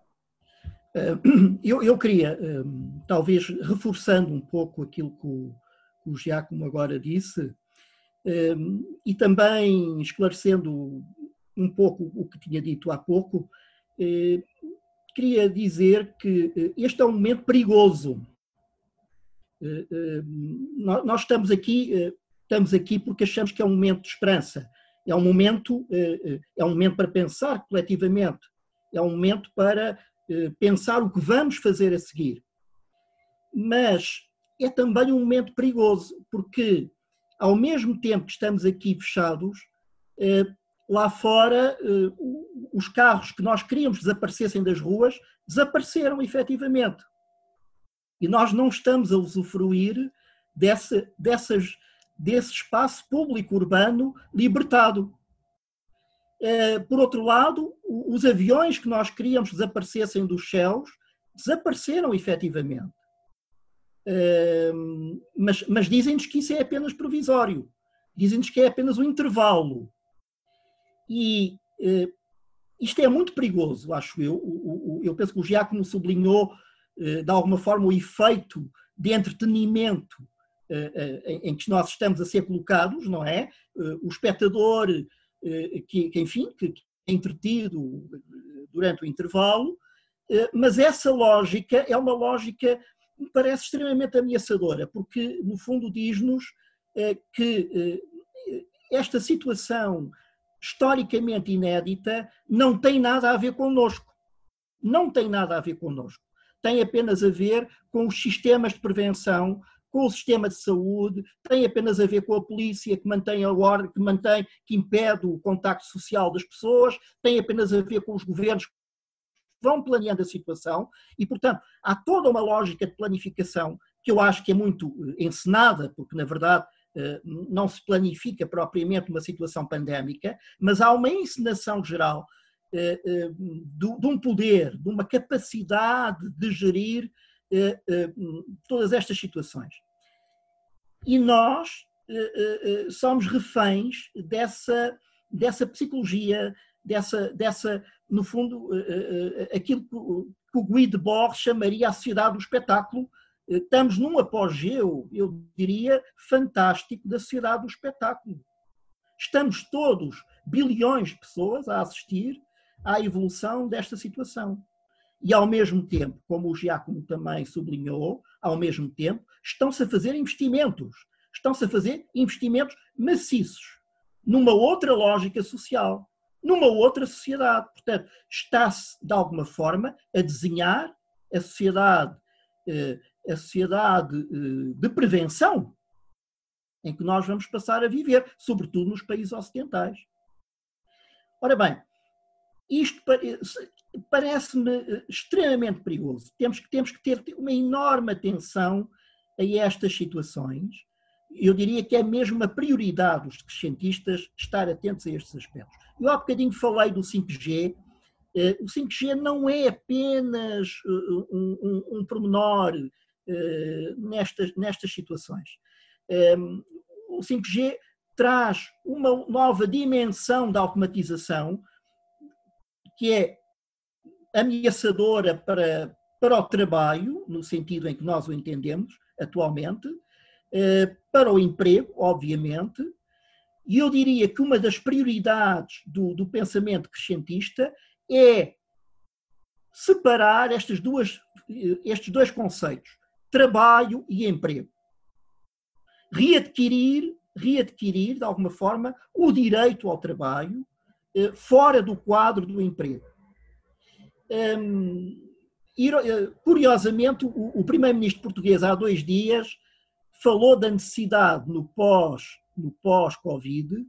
Eh, eu, eu queria, eh, talvez reforçando um pouco aquilo que o, que o Giacomo agora disse, eh, e também esclarecendo um pouco o que tinha dito há pouco, queria dizer que este é um momento perigoso nós estamos aqui, eh, estamos aqui porque achamos que é um momento de esperança, é um momento, é um momento para pensar coletivamente, é um momento para pensar o que vamos fazer a seguir. Mas é também um momento perigoso, porque ao mesmo tempo que estamos aqui fechados, lá fora os carros que nós queríamos desaparecessem das ruas desapareceram efetivamente. E nós não estamos a usufruir desse, dessas, desse espaço público urbano libertado. Eh, por outro lado, os aviões que nós queríamos que desaparecessem dos céus desapareceram efetivamente. Eh, mas, mas dizem-nos que isso é apenas provisório. Dizem-nos que é apenas um intervalo. E eh, isto é muito perigoso, acho eu. Eu penso que o Giacomo sublinhou de alguma forma, o efeito de entretenimento eh, eh, em que nós estamos a ser colocados, não é? O espectador que, que enfim, que é entretido durante o intervalo, mas essa lógica é uma lógica que me parece extremamente ameaçadora, porque, no fundo, diz-nos que esta situação historicamente inédita não tem nada a ver connosco. Não tem nada a ver connosco. Tem apenas a ver com os sistemas de prevenção, com o sistema de saúde, tem apenas a ver com a polícia que mantém a ordem, que mantém, que impede o contacto social das pessoas, tem apenas a ver com os governos que vão planeando a situação e, portanto, há toda uma lógica de planificação que eu acho que é muito eh, encenada, porque na verdade eh, não se planifica propriamente uma situação pandémica, mas há uma encenação geral de um poder, de uma capacidade de gerir eh, eh, todas estas situações. E nós eh, somos reféns dessa, dessa psicologia, dessa, dessa, no fundo, aquilo que o Guy Debord chamaria a sociedade do espetáculo. Estamos num apogeu, eu diria, fantástico da sociedade do espetáculo. Estamos todos, bilhões de pessoas, a assistir à evolução desta situação e, ao mesmo tempo, como o Giacomo também sublinhou, ao mesmo tempo, estão-se a fazer investimentos. Estão-se a fazer investimentos maciços numa outra lógica social, numa outra sociedade. Portanto, está-se, de alguma forma, a desenhar a sociedade, eh, a sociedade eh, de prevenção em que nós vamos passar a viver, sobretudo nos países ocidentais. Ora bem, isto parece-me eh, extremamente perigoso. Temos que, temos que ter uma enorme atenção a estas situações. Eu diria que é mesmo uma prioridade dos cientistas estar atentos a estes aspectos. Eu há bocadinho falei do 5G. Eh, o 5G não é apenas eh, um, um, um pormenor nestas, nestas situações. O 5G traz uma nova dimensão da automatização que é ameaçadora para, para o trabalho, no sentido em que nós o entendemos atualmente, eh, para o emprego, obviamente, e eu diria que uma das prioridades do, do pensamento crescentista é separar estas duas, estes dois conceitos, trabalho e emprego. Readquirir, readquirir, de alguma forma, o direito ao trabalho fora do quadro do emprego. Um, eh, curiosamente, o, primeiro-ministro português há dois dias falou da necessidade no pós no pós-Covid,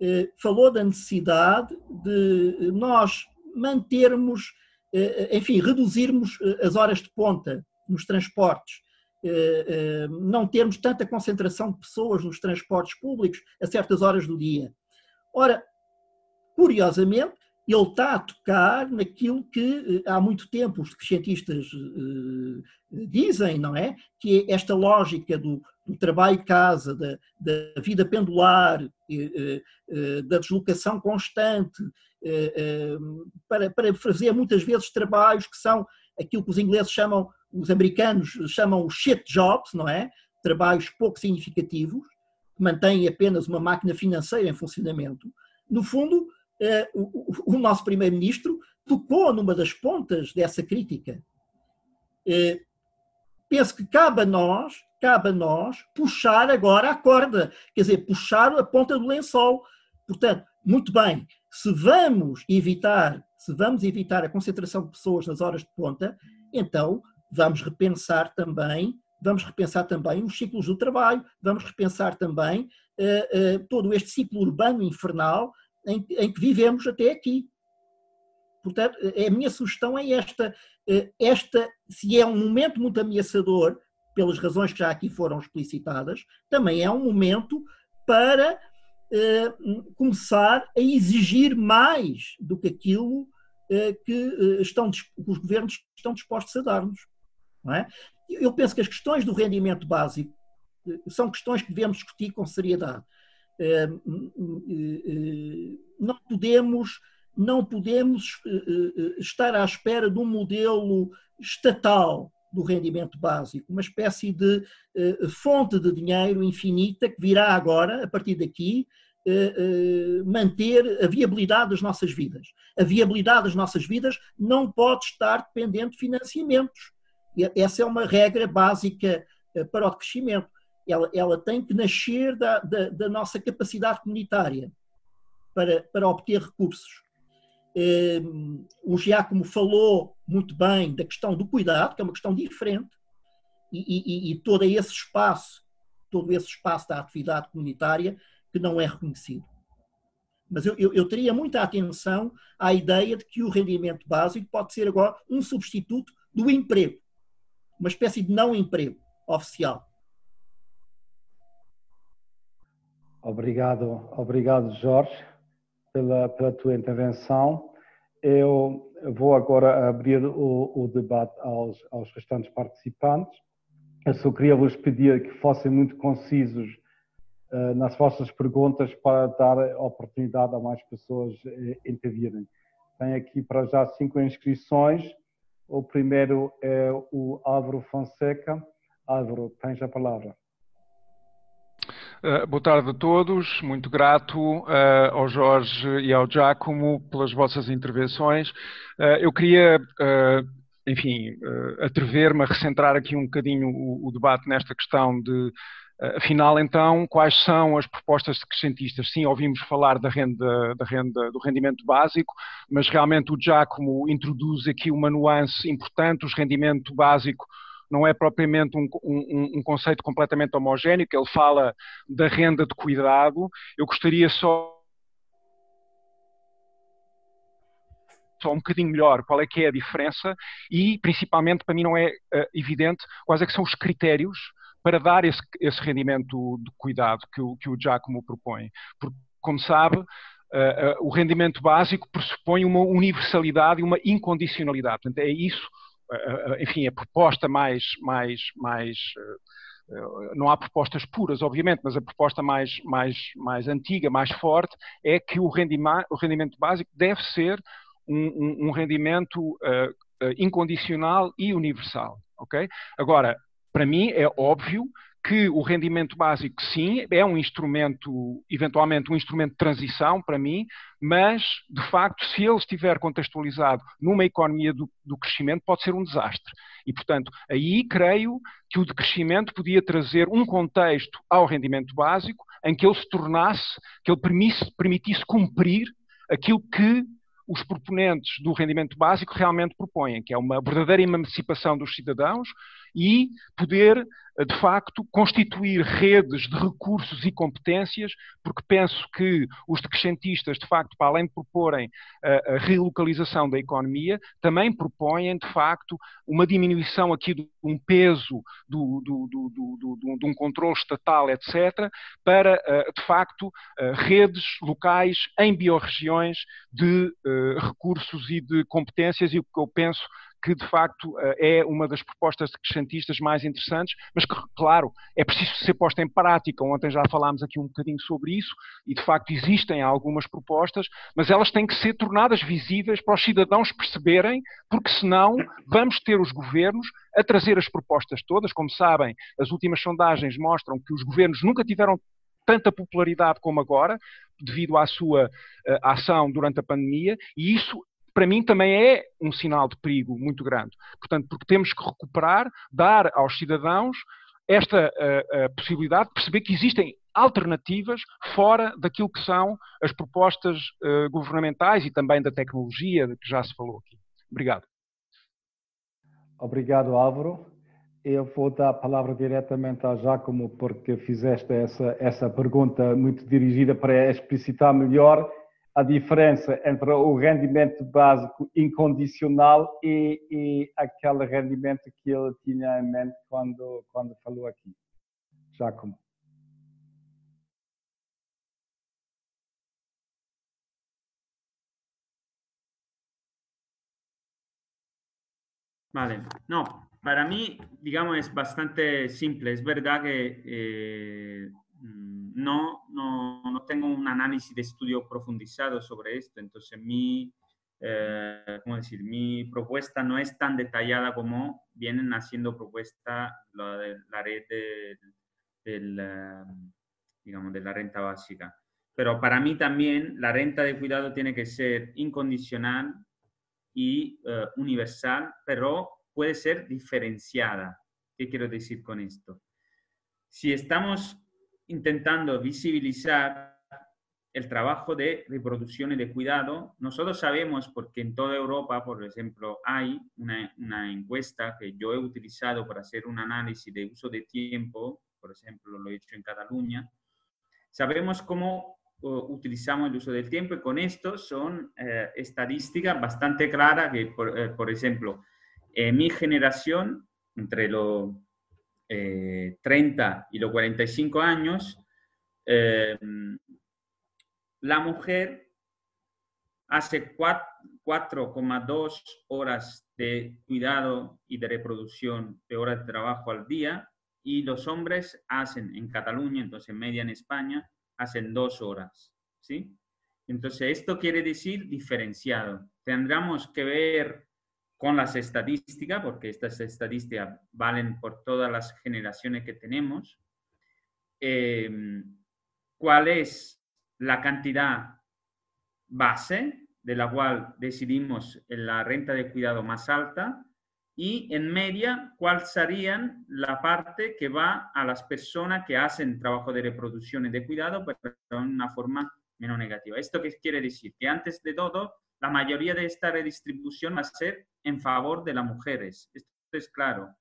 eh, falou da necessidade de nós mantermos, eh, enfim, reduzirmos eh, as horas de ponta nos transportes, eh, eh, não termos tanta concentração de pessoas nos transportes públicos a certas horas do dia. Ora, curiosamente, ele está a tocar naquilo que eh, há muito tempo os cientistas uh, dizem, não é? Que é esta lógica do, do trabalho-casa, da, da, vida pendular, da deslocação constante, para, para fazer muitas vezes trabalhos que são aquilo que os ingleses chamam, os americanos chamam shit jobs, não é? Trabalhos pouco significativos, que mantêm apenas uma máquina financeira em funcionamento. No fundo, eh, o, nosso primeiro-ministro tocou numa das pontas dessa crítica. Eh, penso que cabe a nós, cabe a nós puxar agora a corda, quer dizer, puxar a ponta do lençol. Portanto, muito bem, se vamos evitar, se vamos evitar a concentração de pessoas nas horas de ponta, então vamos repensar também, vamos repensar também os ciclos do trabalho, vamos repensar também uh, uh, todo este ciclo urbano infernal em, em que vivemos até aqui. Portanto, a minha sugestão é esta, eh, esta, se é um momento muito ameaçador, pelas razões que já aqui foram explicitadas, também é um momento para eh, começar a exigir mais do que aquilo eh, que, eh, estão, que os governos estão dispostos a dar-nos. É? Eu penso que as questões do rendimento básico eh, são questões que devemos discutir com seriedade. Eh, eh, não podemos, não podemos eh, estar à espera de um modelo estatal do rendimento básico, uma espécie de fonte de dinheiro infinita que virá agora, a partir daqui, manter a viabilidade das nossas vidas. A viabilidade das nossas vidas não pode estar dependente de financiamentos. Essa é uma regra básica para o crescimento. Ela, ela tem que nascer da, da, da nossa capacidade comunitária para, para obter recursos. Um, o Giacomo falou muito bem da questão do cuidado, que é uma questão diferente, e, e, e todo esse espaço, todo esse espaço da atividade comunitária que não é reconhecido. Mas eu, eu, eu, teria muita atenção à ideia de que o rendimento básico pode ser agora um substituto do emprego, uma espécie de não emprego oficial. Obrigado, obrigado Jorge pela, pela tua intervenção. Eu vou agora abrir o, o debate aos, aos, restantes participantes. Eu só queria vos pedir que fossem muito concisos uh, nas vossas perguntas para dar oportunidade a mais pessoas uh, intervirem. Tem aqui para já cinco inscrições. O primeiro é o Álvaro Fonseca. Álvaro, tens a palavra. Uh, boa tarde a todos, muito grato uh, ao Jorge e ao Giacomo pelas vossas intervenções. Uh, eu queria, enfim, atrever-me a recentrar aqui um bocadinho o, o debate nesta questão de, afinal, então, quais são as propostas decrescentistas? Sim, ouvimos falar da renda, da renda, do rendimento básico, mas realmente o Giacomo introduz aqui uma nuance importante, o rendimento básico não é propriamente um, um, um, conceito completamente homogéneo, ele fala da renda de cuidado. Eu gostaria só só um bocadinho melhor qual é que é a diferença e, principalmente, para mim não é uh, evidente quais é que são os critérios para dar esse, esse rendimento de cuidado que o, que o Giacomo propõe. Porque, como sabe, uh, uh, o rendimento básico pressupõe uma universalidade e uma incondicionalidade. Portanto, é isso enfim, a proposta mais, mais, mais eh, não há propostas puras, obviamente, mas a proposta mais, mais, mais antiga, mais forte, é que o rendimento, o rendimento básico deve ser um, um, um rendimento uh, incondicional e universal. ok? Agora, para mim é óbvio que o rendimento básico, sim, é um instrumento, eventualmente um instrumento de transição para mim, mas, de facto, se ele estiver contextualizado numa economia do, do crescimento, pode ser um desastre. E, portanto, aí creio que o decrescimento podia trazer um contexto ao rendimento básico em que ele se tornasse, que ele permitisse, permitisse cumprir aquilo que os proponentes do rendimento básico realmente propõem, que é uma verdadeira emancipação dos cidadãos e poder eh, de facto, constituir redes de recursos e competências, porque penso que os decrescentistas, de facto, para além de proporem a, eh, a relocalização da economia, também propõem, de facto, uma diminuição aqui de um peso, do, do, do, de um controle estatal, etc., para, eh, de facto, redes locais em biorregiões de recursos e de competências, e o que eu penso que de facto eh, é uma das propostas crescentistas mais interessantes, mas que, claro, é preciso ser posta em prática. Ontem já falámos aqui um bocadinho sobre isso e de facto existem algumas propostas, mas elas têm que ser tornadas visíveis para os cidadãos perceberem, porque senão vamos ter os governos a trazer as propostas todas. Como sabem, as últimas sondagens mostram que os governos nunca tiveram tanta popularidade como agora, devido à sua uh, ação durante a pandemia, e isso para mim também é um sinal de perigo muito grande. Portanto, porque temos que recuperar, dar aos cidadãos esta uh, uh, possibilidade de perceber que existem alternativas fora daquilo que são as propostas uh, governamentais e também da tecnologia que já se falou aqui. Obrigado. Obrigado, Álvaro. Eu vou dar a palavra diretamente a Jacomo, porque fizeste essa, essa pergunta muito dirigida para explicitar melhor a diferença entre o rendimento básico incondicional e, e aquele rendimento que ele tinha em mente quando, quando falou aqui. Giacomo. Vale, no, para mí, digamos, es bastante simple. Es verdad que eh, no, no, no, tengo un análisis de estudio profundizado sobre esto, entonces mi, eh, ¿cómo decir? mi propuesta no es tan detallada como vienen haciendo propuesta la, de, la red de, del, eh, digamos, de la renta básica. pero para mí también la renta de cuidado tiene que ser incondicional y uh, universal, pero puede ser diferenciada. ¿Qué quiero decir con esto? Si estamos intentando visibilizar el trabajo de reproducción y de cuidado, nosotros sabemos, porque en toda Europa, por ejemplo, hay una, una, encuesta que yo he utilizado para hacer un análisis de uso de tiempo, por ejemplo, lo he hecho en Cataluña, sabemos cómo utilizamos el uso del tiempo y con esto son eh, estadísticas bastante claras que, por, eh, por ejemplo, en mi generación, entre los eh, 30 y los 45 años, eh, la mujer hace 4,2 horas de cuidado y de reproducción de horas de trabajo al día y los hombres hacen en Cataluña, entonces en media en España, hacen dos horas, ¿sí? Entonces, esto quiere decir diferenciado. Tendremos que ver con las estadísticas, porque estas estadísticas valen por todas las generaciones que tenemos, eh, cuál es la cantidad base de la cual decidimos la renta de cuidado más alta y en media cuál sería la parte que va a las personas que hacen trabajo de reproducción y de cuidado, pero de una forma menos negativa. ¿Esto qué quiere decir? Que antes de todo, la mayoría de esta redistribución va a ser en favor de las mujeres. Esto es claro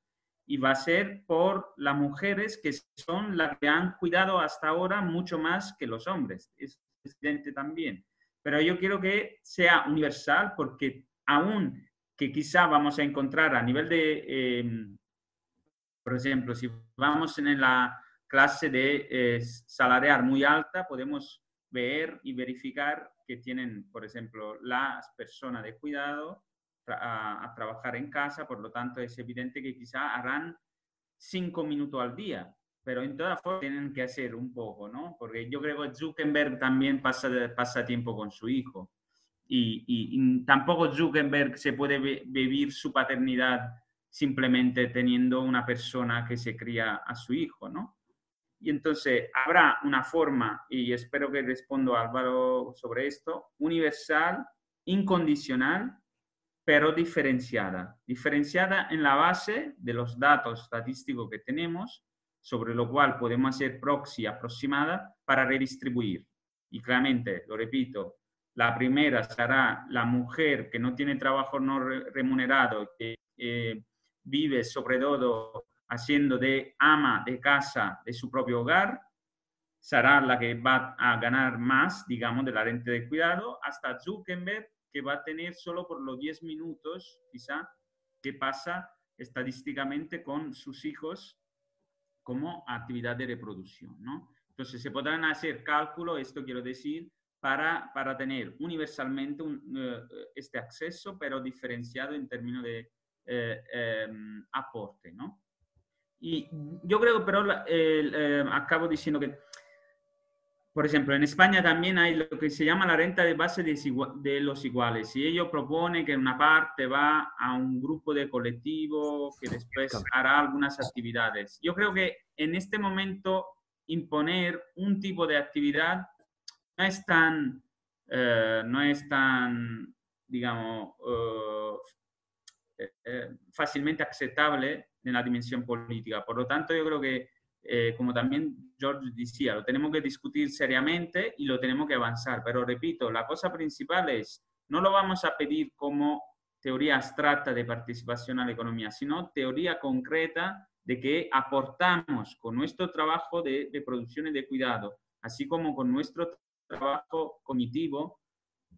y va a ser por las mujeres que son las que han cuidado hasta ahora mucho más que los hombres. Es evidente también. Pero yo quiero que sea universal porque aún que quizá vamos a encontrar a nivel de, eh, por ejemplo, si vamos en la clase de eh, salarial muy alta, podemos ver y verificar que tienen, por ejemplo, las personas de cuidado a, trabajar en casa, por lo tanto es evidente que quizá harán cinco minutos al día, pero en todas formas tienen que hacer un poco, ¿no? Porque yo creo que Zuckerberg también pasa, pasa tiempo con su hijo y, y, tampoco Zuckerberg se puede vivir su paternidad simplemente teniendo una persona que se cría a su hijo, ¿no? Y entonces habrá una forma, y espero que respondo Álvaro sobre esto, universal, incondicional, pero diferenciada. Diferenciada en la base de los datos estadísticos que tenemos, sobre lo cual podemos hacer proxy aproximada para redistribuir. Y claramente, lo repito, la primera será la mujer que no tiene trabajo no remunerado, que eh, vive sobre todo haciendo de ama de casa de su propio hogar, será la que va a ganar más, digamos, de la renta de cuidado, hasta Zuckerberg, que va a tener solo por los 10 minutos, quizá, que pasa estadísticamente con sus hijos como actividad de reproducción, ¿no? Entonces, se podrán hacer cálculos, esto quiero decir, para, para tener universalmente un, uh, este acceso, pero diferenciado en términos de eh, eh, aporte, ¿no? Y yo creo, pero eh, acabo diciendo que por ejemplo, en España también hay lo que se llama la renta de base de, los iguales. Y ellos proponen que una parte va a un grupo de colectivo que después hará algunas actividades. Yo creo que en este momento imponer un tipo de actividad no es tan, eh, no es tan digamos, eh, eh, fácilmente aceptable en la dimensión política. Por lo tanto, yo creo que eh, como también George decía, lo tenemos que discutir seriamente y lo tenemos que avanzar. Pero repito, la cosa principal es, no lo vamos a pedir como teoría abstracta de participación a la economía, sino teoría concreta de que aportamos con nuestro trabajo de, de producción y de cuidado, así como con nuestro trabajo cognitivo,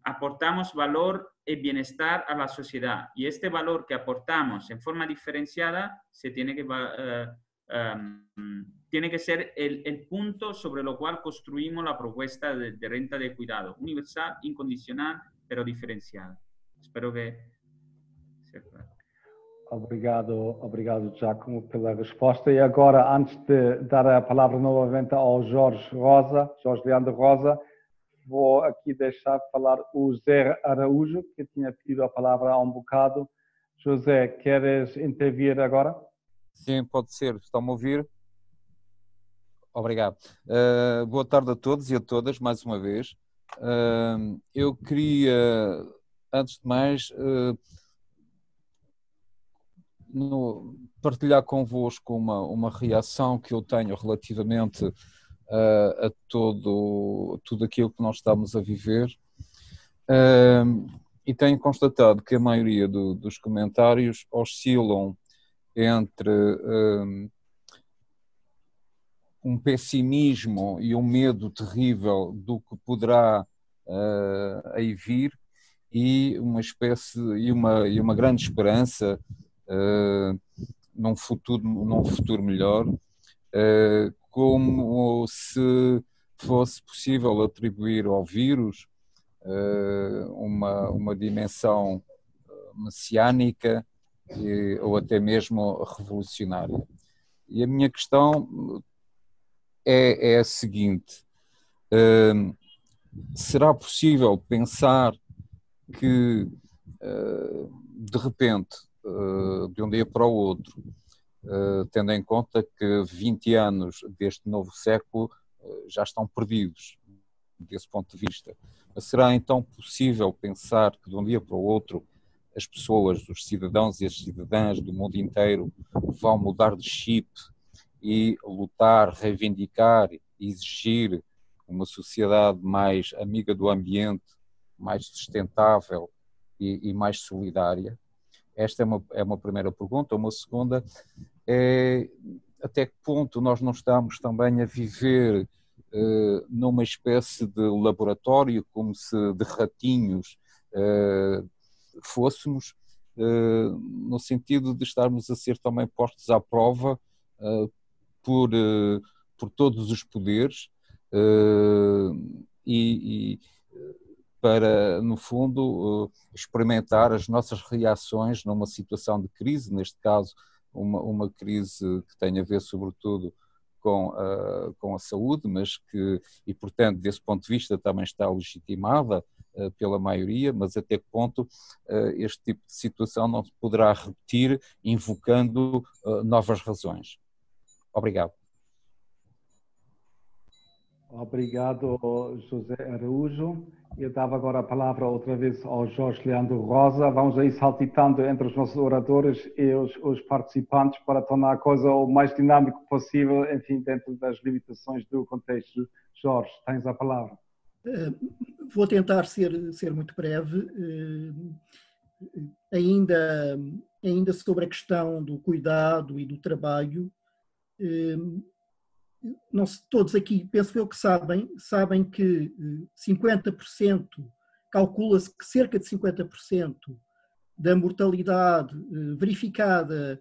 aportamos valor y bienestar a la sociedad. Y este valor que aportamos en forma diferenciada se tiene que uh, um, tiene que ser el, el, punto sobre lo cual construimos la propuesta de, de, renta de cuidado, universal, incondicional, pero diferenciada. Espero que seja claro. Obrigado, obrigado, Giacomo, pela resposta. E agora, antes de dar a palavra novamente ao Jorge Rosa, Jorge Leandro Rosa, vou aqui deixar falar o Zé Araújo, que tinha pedido a palavra há um bocado. José, queres intervir agora? Sim, pode ser. Estão-me a ouvir? Obrigado. Uh, boa tarde a todos e a todas, mais uma vez. Uh, eu queria, antes de mais, uh, no, partilhar convosco uma, uma reação que eu tenho relativamente a todo, tudo aquilo que nós estamos a viver. e tenho constatado que a maioria do, dos comentários oscilam entre um pessimismo e um medo terrível do que poderá uh, aí vir e uma espécie e uma e uma grande esperança uh, num futuro num futuro melhor uh, como se fosse possível atribuir ao vírus uh, uma uma dimensão messiânica e, ou até mesmo revolucionária. E a minha questão é, é a seguinte: uh, será possível pensar que, uh, de repente, uh, de um dia para o outro, tendo em conta que 20 anos deste novo século já estão perdidos, desse ponto de vista, será então possível pensar que de um dia para o outro as pessoas, os cidadãos e as cidadãs do mundo inteiro vão mudar de chip e lutar, reivindicar, exigir uma sociedade mais amiga do ambiente, mais sustentável e, e mais solidária? Esta é uma, é uma primeira pergunta. Uma segunda é até que ponto nós não estamos também a viver uh, numa espécie de laboratório, como se de ratinhos uh, fôssemos, uh, no sentido de estarmos a ser também postos à prova por, eh, por todos os poderes eh, e, e para, no fundo, eh, experimentar as nossas reações numa situação de crise, neste caso, uma, uma crise que tem a ver, sobretudo, com a, com a saúde, mas que, e portanto, desse ponto de vista, também está legitimada uh, pela maioria, mas até que ponto uh, este tipo de situação não se poderá repetir invocando uh, novas razões? Obrigado. Obrigado, José Araújo. Eu dava agora a palavra outra vez ao Jorge Leandro Rosa. Vamos aí saltitando entre os nossos oradores e os, os, participantes para tornar a coisa o mais dinâmico possível, enfim, dentro das limitações do contexto. Jorge, tens a palavra. Uh, vou tentar ser, ser muito breve. Uh, ainda, ainda sobre a questão do cuidado e do trabalho, Hum, não se, todos aqui, penso eu que sabem, sabem que 50%, eh, calcula-se que cerca de 50% da mortalidade eh, verificada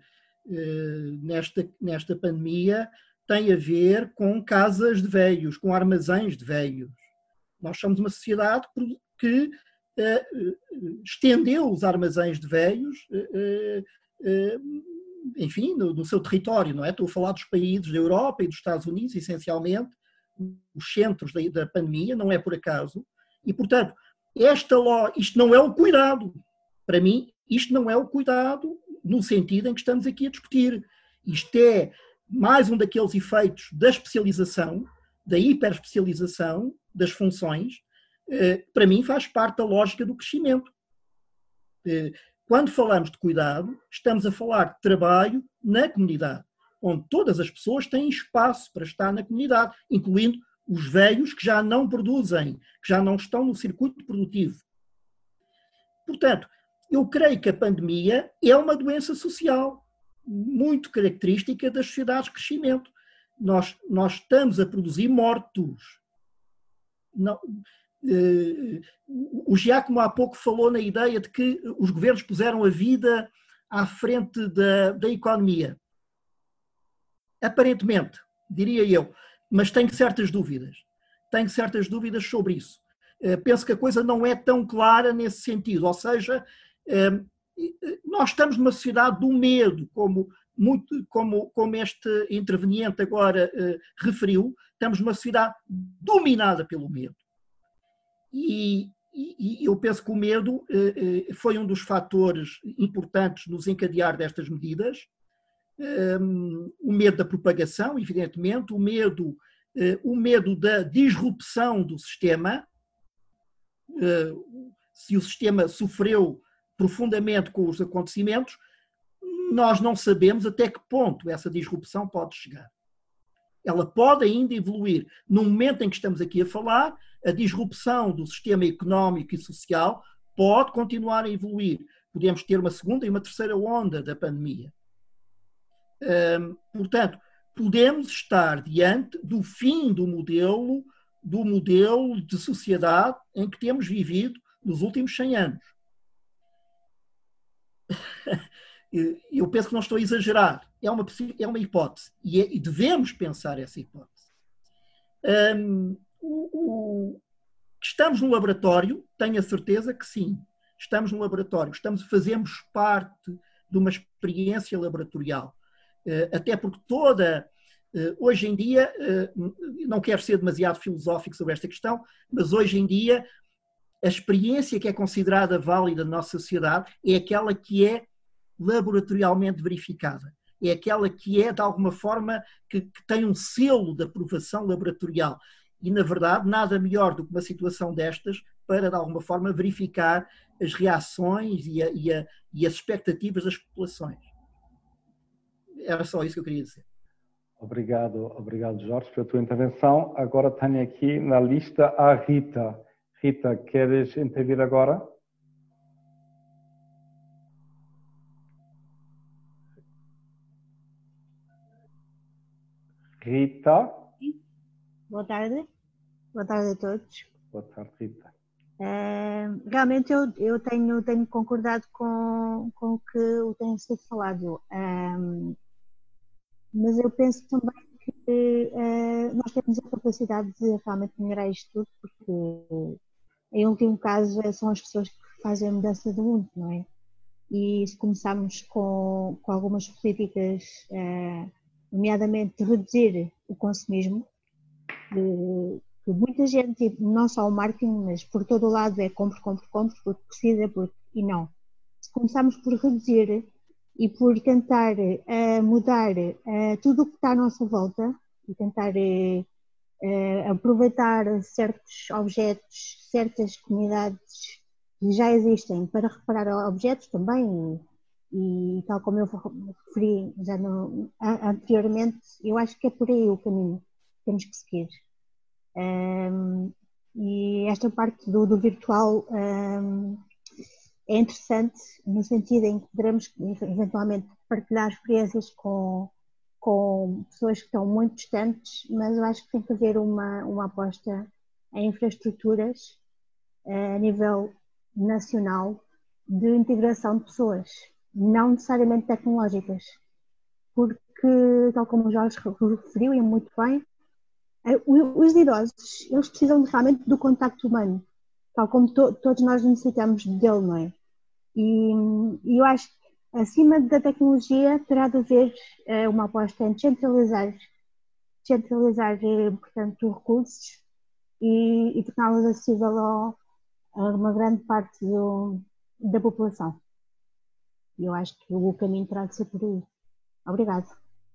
eh, nesta, nesta pandemia tem a ver com casas de velhos, com armazéns de velhos. Nós somos uma sociedade que estendeu os armazéns de velhos enfim, no, no, seu território, não é? Estou a falar dos países da Europa e dos Estados Unidos, essencialmente, os centros da, da pandemia, não é por acaso. E, portanto, esta isto não é o cuidado. Para mim, isto não é o cuidado no sentido em que estamos aqui a discutir. Isto é mais um daqueles efeitos da especialização, da hiperespecialização das funções, eh, para mim faz parte da lógica do crescimento. Quando falamos de cuidado, estamos a falar de trabalho na comunidade, onde todas as pessoas têm espaço para estar na comunidade, incluindo os velhos que já não produzem, que já não estão no circuito produtivo. Portanto, eu creio que a pandemia é uma doença social muito característica das sociedades de crescimento. Nós, nós estamos a produzir mortos. Não, o Giacomo há pouco falou na ideia de que os governos puseram a vida à frente da, da economia. Aparentemente, diria eu, mas tenho certas dúvidas. Tenho certas dúvidas sobre isso. Eh, penso que a coisa não é tão clara nesse sentido, ou seja, eh, nós estamos numa sociedade do medo, como, muito, como, como este interveniente agora referiu, estamos numa sociedade dominada pelo medo. E, e, eu penso que o medo eh, eh, foi um dos fatores importantes no desencadear destas medidas. Um, o medo da propagação, evidentemente, o medo o medo da disrupção do sistema, se o sistema sofreu profundamente com os acontecimentos, nós não sabemos até que ponto essa disrupção pode chegar. Ela pode ainda evoluir. No momento em que estamos aqui a falar, a disrupção do sistema económico e social pode continuar a evoluir. Podemos ter uma segunda e uma terceira onda da pandemia. Hum, portanto, podemos estar diante do fim do modelo do modelo de sociedade em que temos vivido nos últimos 100 anos. Eu penso que não estou a exagerar. É uma, é uma hipótese. E, é, e devemos pensar essa hipótese. Um, o, o, estamos no laboratório, tenho a certeza que sim. Estamos no laboratório. Estamos, fazemos parte de uma experiência laboratorial. Uh, até porque toda. Uh, hoje em dia, uh, não quero ser demasiado filosófico sobre esta questão, mas hoje em dia a experiência que é considerada válida na nossa sociedade é aquela que é laboratorialmente verificada. É aquela que é, de alguma forma, que, que tem um selo de aprovação laboratorial. E, na verdade, nada melhor do que uma situação destas para, de alguma forma, verificar as reações e, a, e, a, e as expectativas das populações. Era só isso que eu queria dizer. Obrigado, obrigado Jorge, pela tua intervenção. Agora tenho aqui na lista a Rita. Rita, queres intervir agora? Rita. Boa tarde. Boa tarde a todos. Boa tarde, Rita. É, realmente eu, eu tenho, tenho concordado com, com o que o tem sido falado, é, mas eu penso também que é, nós temos a capacidade de realmente melhorar isto tudo, porque em último caso são as pessoas que fazem a mudança do mundo, não é? E se começarmos com, com algumas políticas nomeadamente reduzir o consumismo, que muita gente, não só o marketing, mas por todo o lado é compre, compre, compre, porque precisa, porque, e não. Se começarmos por reduzir e por tentar uh, mudar uh, tudo o que está à nossa volta e tentar uh, aproveitar certos objetos, certas comunidades que já existem para reparar objetos também e tal como eu referi já no, anteriormente, eu acho que é por aí o caminho que temos que seguir. Um, e esta parte do, do virtual um, é interessante no sentido em que poderemos eventualmente partilhar experiências com, com pessoas que estão muito distantes, mas eu acho que tem que haver uma, uma aposta em infraestruturas a nível nacional de integração de pessoas não necessariamente tecnológicas, porque, tal como o Jorge referiu, e muito bem, eh, os idosos, eles precisam realmente do contacto humano, tal como to, todos nós necessitamos dele, não é? E, e, eu acho que acima da tecnologia terá de haver uh, uma aposta em descentralizar, descentralizar eh, portanto, recursos e, e torná-los acessível a uma grande parte do, da população. E eu acho que o caminho terá de ser por aí. Obrigado.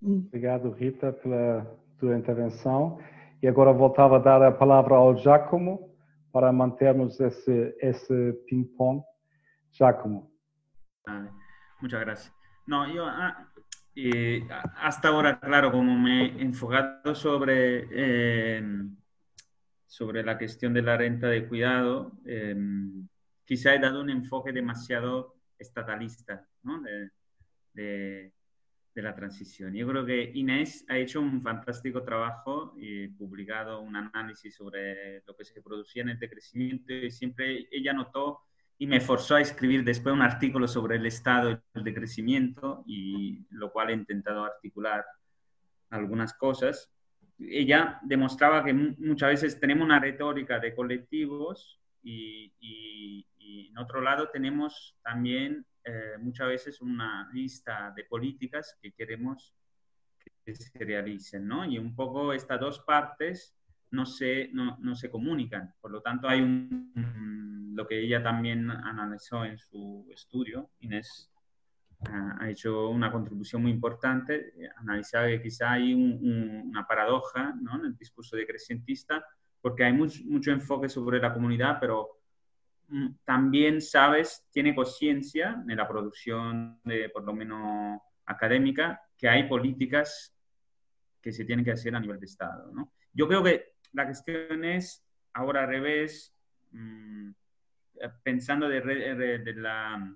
Obrigado, Rita, pela tua intervenção. E agora voltava a dar a palavra ao Giacomo para mantermos esse, esse ping-pong. Giacomo. Vale. Muchas gracias. No, yo ah, eh, hasta ahora, claro, como me he enfocado sobre, eh, sobre la cuestión de la renta de cuidado, eh, quizá he dado un enfoque demasiado estatalista ¿no? de, la transición. Yo creo que Inés ha hecho un fantástico trabajo y publicado un análisis sobre lo que se producía en el decrecimiento y siempre ella notó y me forzó a escribir después un artículo sobre el estado del decrecimiento y lo cual he intentado articular algunas cosas. Ella demostraba que muchas veces tenemos una retórica de colectivos y, y en otro lado tenemos también eh, muchas veces una lista de políticas que queremos que se realicen, ¿no? Y un poco estas dos partes no se, no, no se comunican. Por lo tanto, hay un, lo que ella también analizó en su estudio, Inés ha hecho una contribución muy importante. Analizaba que quizá hay una paradoja ¿no? en el discurso decrecentista, porque hay mucho, mucho enfoque sobre la comunidad, pero mm, también, sabes, tiene conciencia en la producción, de, por lo menos académica, que hay políticas que se tienen que hacer a nivel de Estado. Yo creo que la cuestión es, ahora al revés, mm, pensando de, de, la,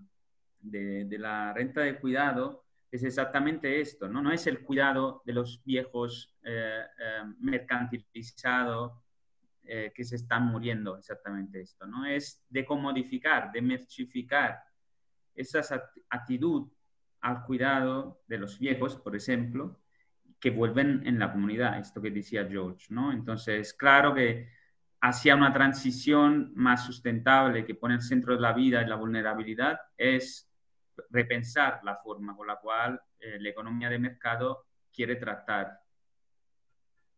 de, renta de cuidado, es exactamente esto, ¿no? No es el cuidado de los viejos eh, eh, mercantilizados eh, que se están muriendo, exactamente esto, ¿no? Es de comodificar, de merchificar esa actitud al cuidado de los viejos, por ejemplo, que vuelven en la comunidad, esto que decía George, ¿no? Entonces, claro que hacia una transición más sustentable que pone el centro de la vida y la vulnerabilidad es repensar la forma con la cual eh, la economía de mercado quiere tratar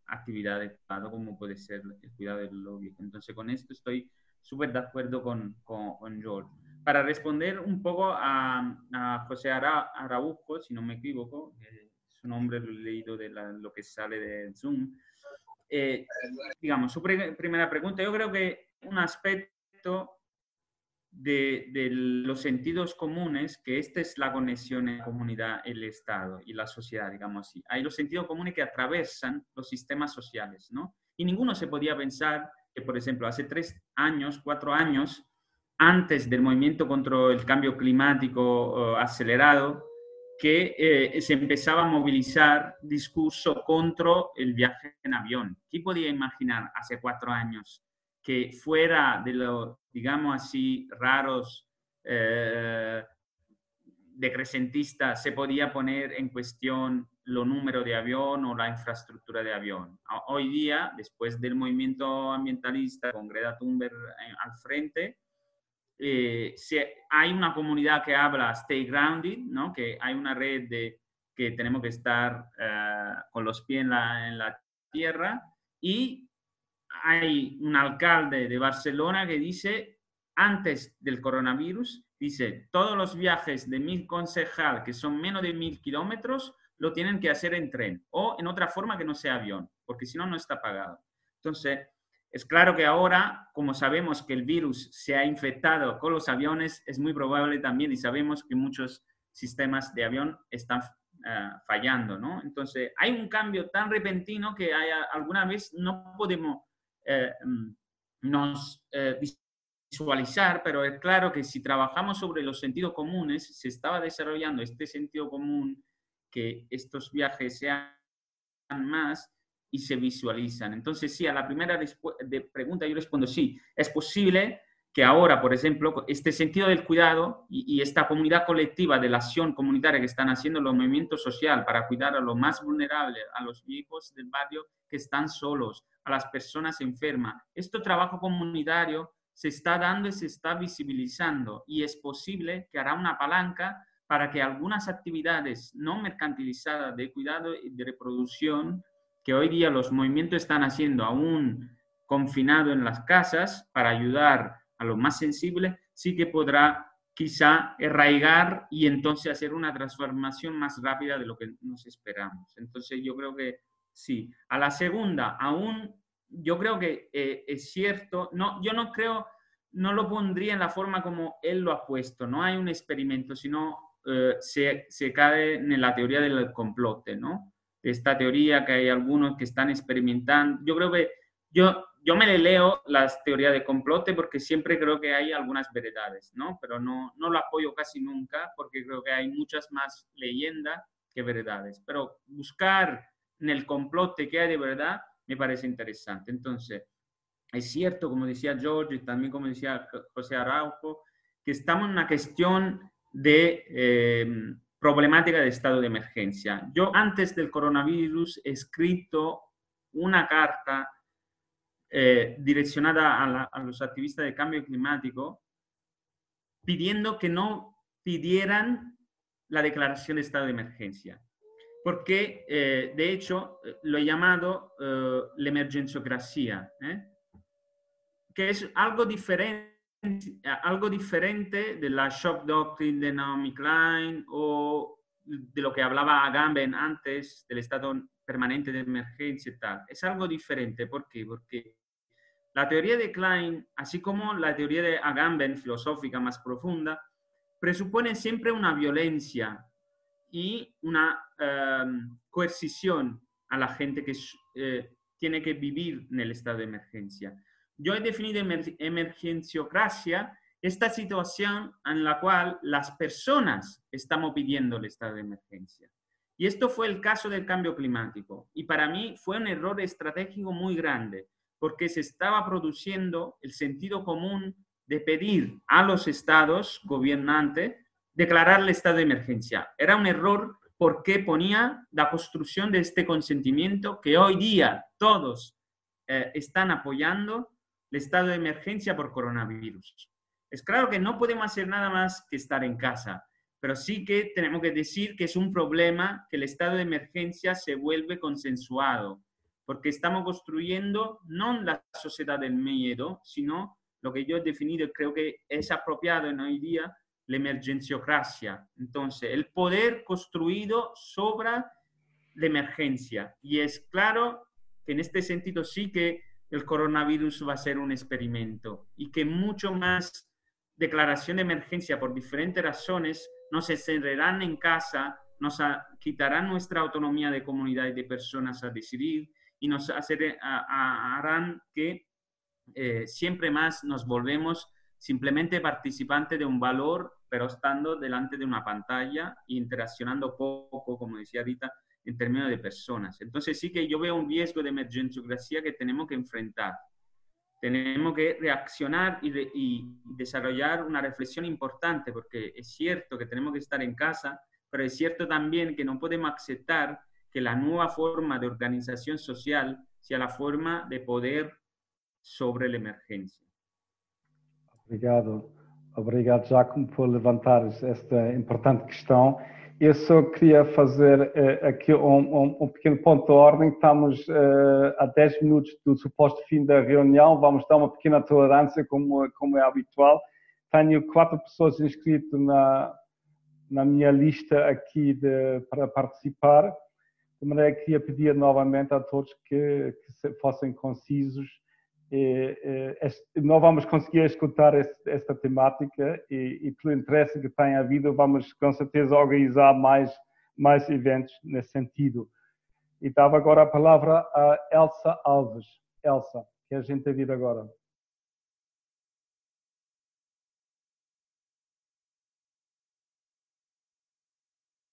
actividades como puede ser el cuidado del lobby. Entonces, con esto estoy súper de acuerdo con, con, George. Para responder un poco a, José Araujo, si no me equivoco, su nombre lo he leído de lo que sale de Zoom, eh, digamos, su primera pregunta, yo creo que un aspecto de, los sentidos comunes, que esta es la conexión en comunidad, el Estado y la sociedad, digamos así. Hay los sentidos comunes que atravesan los sistemas sociales, ¿no? Y ninguno se podía pensar que, por ejemplo, hace tres años, cuatro años, antes del movimiento contra el cambio climático acelerado, que eh, se empezaba a movilizar discurso contra el viaje en avión. ¿Quién podía imaginar hace cuatro años que fuera de los, digamos así, raros eh, decrecentistas se podía poner en cuestión lo número de avión o la infraestructura de avión? Hoy día, después del movimiento ambientalista con Greta Thunberg eh, al frente, eh, hay una comunidad que habla Stay Grounded, ¿no? que hay una red de que tenemos que estar eh, con los pies en la, tierra y hay un alcalde de Barcelona que dice, antes del coronavirus, dice, todos los viajes de mil concejal que son menos de mil kilómetros lo tienen que hacer en tren o en otra forma que no sea avión, porque si no, no está pagado. Entonces, es claro que ahora, como sabemos que el virus se ha infectado con los aviones, es muy probable también y sabemos que muchos sistemas de avión están eh, fallando, ¿no? Entonces, hay un cambio tan repentino que hay, alguna vez no podemos eh, mm, nos eh, visualizar, pero es claro que si trabajamos sobre los sentidos comunes, se estaba desarrollando este sentido común que estos viajes sean más y se visualizan. Entonces, sí, a la primera de pregunta yo respondo sí, es posible que ahora, por ejemplo, este sentido del cuidado y, esta comunidad colectiva de la acción comunitaria que están haciendo los movimientos sociales para cuidar a los más vulnerables, a los viejos del barrio que están solos, a las personas enfermas, este trabajo comunitario se está dando y se está visibilizando y es posible que hará una palanca para que algunas actividades no mercantilizadas de cuidado y de reproducción que hoy día los movimientos están haciendo aún confinado en las casas para ayudar a los más sensibles, sí que podrá quizá arraigar y entonces hacer una transformación más rápida de lo que nos esperamos. Entonces yo creo que sí. A la segunda, aún yo creo que eh, es cierto, no, yo no creo, no lo pondría en la forma como él lo ha puesto, no hay un experimento, sino eh, se, se cae en la teoría del complote, ¿no? esta teoría, que hay algunos que están experimentando. Yo creo que yo, yo me leo las teorías de complote porque siempre creo que hay algunas verdades, ¿no? Pero no, no lo apoyo casi nunca porque creo que hay muchas más leyendas que verdades. Pero buscar en el complote que hay de verdad me parece interesante. Entonces, es cierto, como decía George y también como decía José Araujo, que estamos en una cuestión de... Eh, problemática de estado de emergencia. Yo antes del coronavirus he escrito una carta eh, direccionada a, los activistas de cambio climático pidiendo que no pidieran la declaración de estado de emergencia. Porque, eh, de hecho, lo he llamado eh, la emergenciocracia, que es algo diferente algo diferente de la shock doctrine de Naomi Klein o de lo que hablaba Agamben antes, del estado permanente de emergencia y tal. Es algo diferente. ¿Por qué? Porque la teoría de Klein, así como la teoría de Agamben, filosófica más profunda, presupone siempre una violencia y una em, coercición a la gente que eh, tiene que vivir en el estado de emergencia. Yo he definido emergenciocracia esta situación en la cual las personas estamos pidiendo el estado de emergencia. Y esto fue el caso del cambio climático. Y para mí fue un error estratégico muy grande, porque se estaba produciendo el sentido común de pedir a los estados gobernantes declarar el estado de emergencia. Era un error porque ponía la construcción de este consentimiento que hoy día todos eh, están apoyando el estado de emergencia por coronavirus. Es claro que no podemos hacer nada más que estar en casa, pero sí que tenemos que decir que es un problema que el estado de emergencia se vuelve consensuado, porque estamos construyendo no la sociedad del miedo, sino lo que yo he definido, creo que es apropiado en hoy día, la emergenciocracia. Entonces, el poder construido sobre la emergencia. Y es claro que en este sentido sí que el coronavirus va a ser un experimento y que mucho más declaración de emergencia por diferentes razones nos encerrarán en casa, nos quitarán nuestra autonomía de comunidad y de personas a decidir y nos harán que eh, siempre más nos volvemos simplemente participantes de un valor, pero estando delante de una pantalla e interaccionando poco, como decía ahorita, en términos de personas. Entonces sí que yo veo un riesgo de emergenciocracia que tenemos que enfrentar. Tenemos que reaccionar y, y desarrollar una reflexión importante, porque es cierto que tenemos que estar en casa, pero es cierto también que no podemos aceptar que la nueva forma de organización social sea la forma de poder sobre a emergência. Obrigado. Obrigado, Jacomo, por levantar esta importante questão. Eu só queria fazer uh, aqui um, um, pequeno ponto de ordem. Estamos uh, a 10 minutos do suposto fim da reunião. Vamos dar uma pequena tolerância, como, como é habitual. Tenho quatro pessoas inscritas na, na minha lista aqui de, para participar. De maneira que queria pedir novamente a todos que, que fossem concisos. E, e, não vamos conseguir escutar esta temática e, e, pelo interesse que tem havido, vamos com certeza organizar mais, mais eventos nesse sentido. E dava agora a palavra a Elsa Alves. Elsa, que a gente ouvir agora.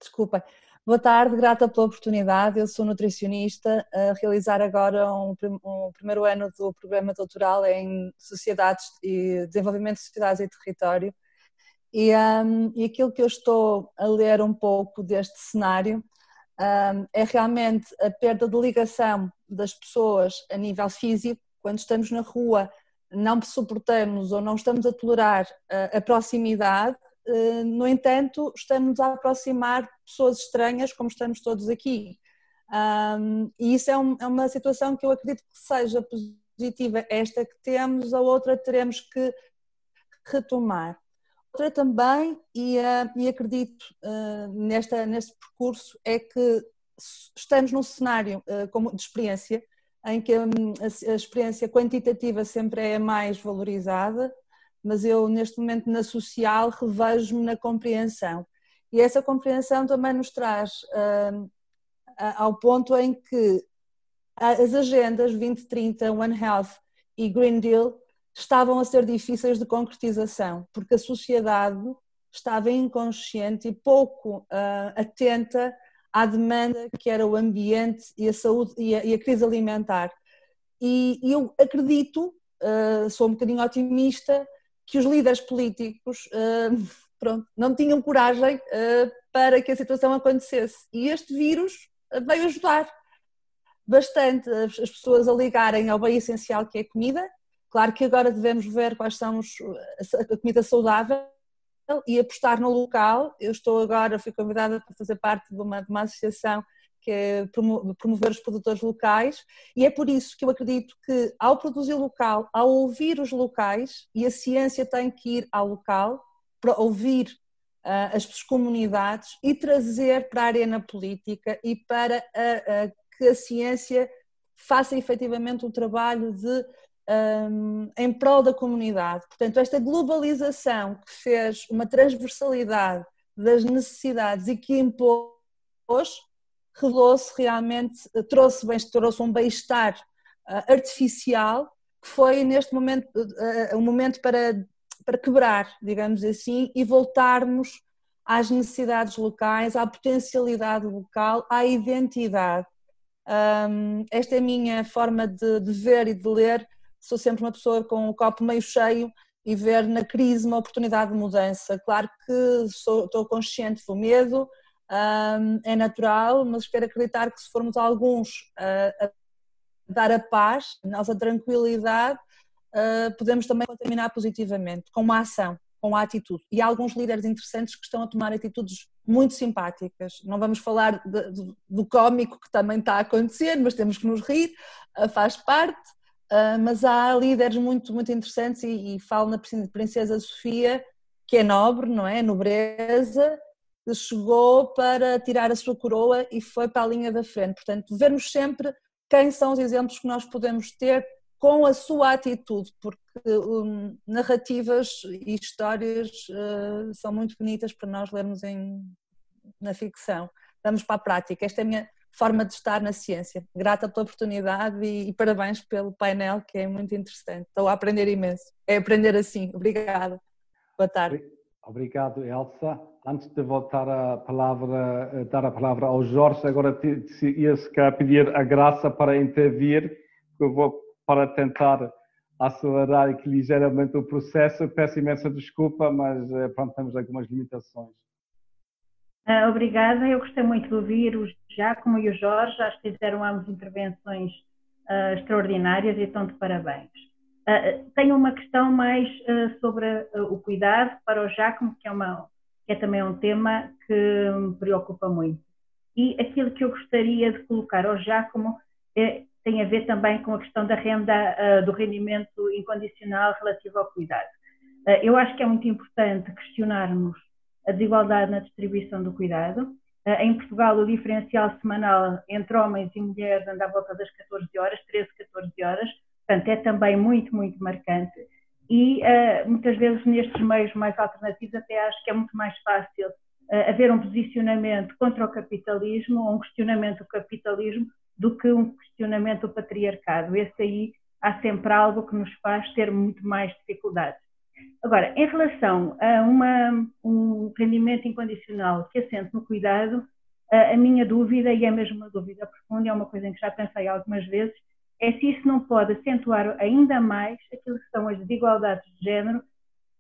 Desculpa. Boa tarde, grata pela oportunidade. Eu sou nutricionista, a realizar agora um, um, primeiro ano do programa doutoral em Sociedades e Desenvolvimento de Sociedades e Território. E, um, e aquilo que eu estou a ler um pouco deste cenário um, é realmente a perda de ligação das pessoas a nível físico, quando estamos na rua, não suportamos ou não estamos a tolerar a, a proximidade eh, no entanto, estamos a aproximar pessoas estranhas, como estamos todos aqui. Um, e isso é, um, é, uma situação que eu acredito que seja positiva, esta que temos, a outra teremos que retomar. Outra também, e, uh, e acredito uh, nesta, neste percurso, é que estamos num cenário uh, como de experiência, em que um, a, a experiência quantitativa sempre é mais valorizada, mas eu neste momento na social revejo-me na compreensão. E essa compreensão também nos traz uh, ao ponto em que as agendas 2030, One Health e Green Deal estavam a ser difíceis de concretização, porque a sociedade estava inconsciente e pouco uh, atenta à demanda que era o ambiente e a saúde e a, e a crise alimentar. E, e eu acredito, uh, sou um bocadinho otimista, que os líderes políticos uh, pronto, não tinham coragem uh, para que a situação acontecesse. E este vírus veio ajudar bastante as pessoas a ligarem ao bem essencial que é a comida. Claro que agora devemos ver quais são os, a comida saudável e apostar no local. Eu estou agora, fui convidada para fazer parte de uma, de uma associação que é promover os produtores locais, e é por isso que eu acredito que ao produzir local, ao ouvir os locais, e a ciência tem que ir ao local para ouvir uh, as comunidades e trazer para a arena política e para a, a, que a ciência faça efetivamente um trabalho de um, em prol da comunidade. Portanto, esta globalização que fez uma transversalidade das necessidades e que impôs, revelou-se realmente, trouxe, bem, trouxe um bem-estar uh, artificial, que foi neste momento uh, um momento para, para quebrar, digamos assim, e voltarmos às necessidades locais, à potencialidade local, à identidade. Um, esta é a minha forma de, de ver e de ler. Sou sempre uma pessoa com o copo meio cheio e ver na crise uma oportunidade de mudança. Claro que sou, estou consciente do medo, um, é natural, mas quero acreditar que se formos alguns a, a dar a paz, a nossa tranquilidade, uh, podemos também contaminar positivamente, com uma ação, com a atitude. E há alguns líderes interessantes que estão a tomar atitudes muito simpáticas. Não vamos falar de, do cómico que também está a acontecer, mas temos que nos rir, uh, faz parte. Uh, mas há líderes muito, muito interessantes e, e falo na Princesa Sofia, que é nobre, não é? Nobreza, chegou para tirar a sua coroa e foi para a linha da frente. Portanto, vermos sempre quem são os exemplos que nós podemos ter com a sua atitude, porque um, narrativas e histórias uh, são muito bonitas para nós lermos em, na ficção. Vamos para a prática. Esta é a minha forma de estar na ciência. Grata pela oportunidade e, e, parabéns pelo painel, que é muito interessante. Estou a aprender imenso. É aprender assim. Obrigada. Boa tarde. Obrigado, Elsa. Antes de voltar a palavra, eh, dar a palavra ao Jorge, agora ia-se pedir a graça para intervir, eu vou para tentar acelerar aqui ligeiramente o processo. Peço imensa desculpa, mas eh, pronto, temos algumas limitações. Uh, obrigada. Eu gostei muito de ouvir o Giacomo e o Jorge. Acho que fizeram ambos intervenções uh, extraordinárias e estão de parabéns. Uh, tenho uma questão mais sobre o cuidado para o Giacomo, que é, uma, que é também um tema que me preocupa muito. E aquilo que eu gostaria de colocar ao Giacomo é, tem a ver também com a questão da renda, do rendimento incondicional relativo ao cuidado. eu acho que é muito importante questionarmos a desigualdade na distribuição do cuidado. Em Portugal, o diferencial semanal entre homens e mulheres anda à volta das 14 horas, 13, 14 horas, portanto, é também muito, muito marcante. E uh, muitas vezes nestes meios mais alternativos, até acho que é muito mais fácil uh, haver um posicionamento contra o capitalismo, ou um questionamento do capitalismo, do que um questionamento do patriarcado. Esse aí há sempre algo que nos faz ter muito mais dificuldades. Agora, em relação a uma, um rendimento incondicional que assente no cuidado, a, a minha dúvida, e é mesmo uma dúvida profunda, é uma coisa em que já pensei algumas vezes, é se isso não pode acentuar ainda mais aquilo que são as desigualdades de género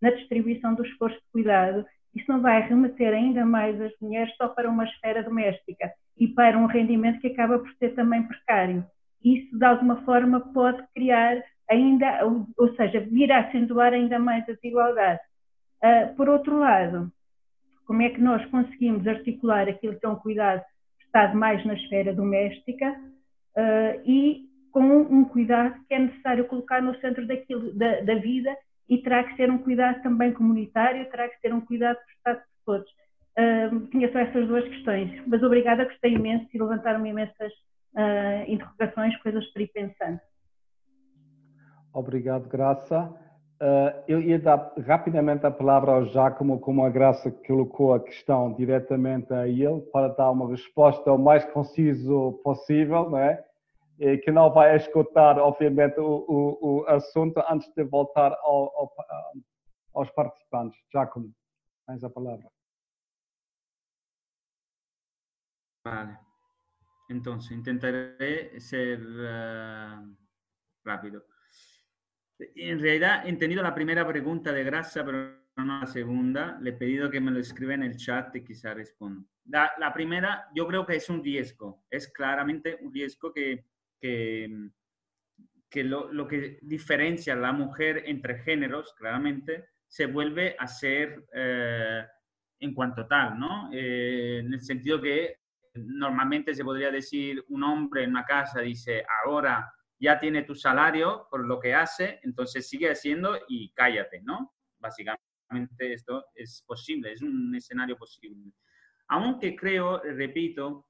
na distribuição do esforço de cuidado. Isso não vai remeter ainda mais as mulheres só para uma esfera doméstica e para um rendimento que acaba por ser também precário. Isso, de alguma forma, pode criar ainda, ou seja, vir a acentuar ainda mais a desigualdade. Uh, por outro lado, como é que nós conseguimos articular aquilo que é um cuidado estado mais na esfera doméstica uh, e com um cuidado que é necessário colocar no centro daquilo, da, da, vida e terá que ser um cuidado também comunitário, terá que ser um cuidado prestado por todos. Uh, tinha só essas duas questões, mas obrigada, gostei imenso e levantaram-me imensas uh, interrogações, coisas para ir pensando. Obrigado, Graça. Uh, eu ia dar rapidamente a palavra ao Giacomo, como a Graça colocou a questão diretamente a ele, para dar uma resposta o mais conciso possível, não é? Que não vai escutar, obviamente, o, o, o assunto antes de voltar ao, ao, aos participantes. Giacomo, tens a palavra. Vale. Então, tentaré ser uh, rápido. En realidad, he entendido la primera pregunta de Grasa, pero no la segunda. Le he pedido que me lo escriba en el chat y quizá responda. La, primera, yo creo que es un riesgo. Es claramente un riesgo que, que, lo, que diferencia a la mujer entre géneros, claramente, se vuelve a ser eh, en cuanto tal, ¿no? Eh, en el sentido que normalmente se podría decir un hombre en una casa dice, ahora ya tiene tu salario por lo que hace, entonces sigue haciendo y cállate, ¿no? Básicamente esto es posible, es un escenario posible. Aunque creo, repito,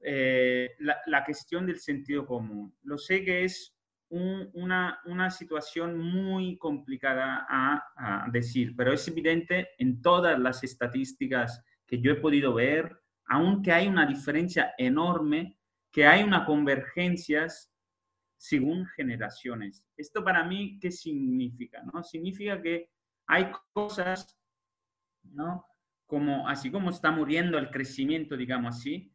eh, la, la, cuestión del sentido común. Lo sé que es un, una, una, situación muy complicada a, a, decir, pero es evidente en todas las estadísticas que yo he podido ver, aunque hay una diferencia enorme, que hay una convergencias según generaciones. Esto para mí, ¿qué significa? No? Significa que hay cosas, ¿no? Como, así como está muriendo el crecimiento, digamos así,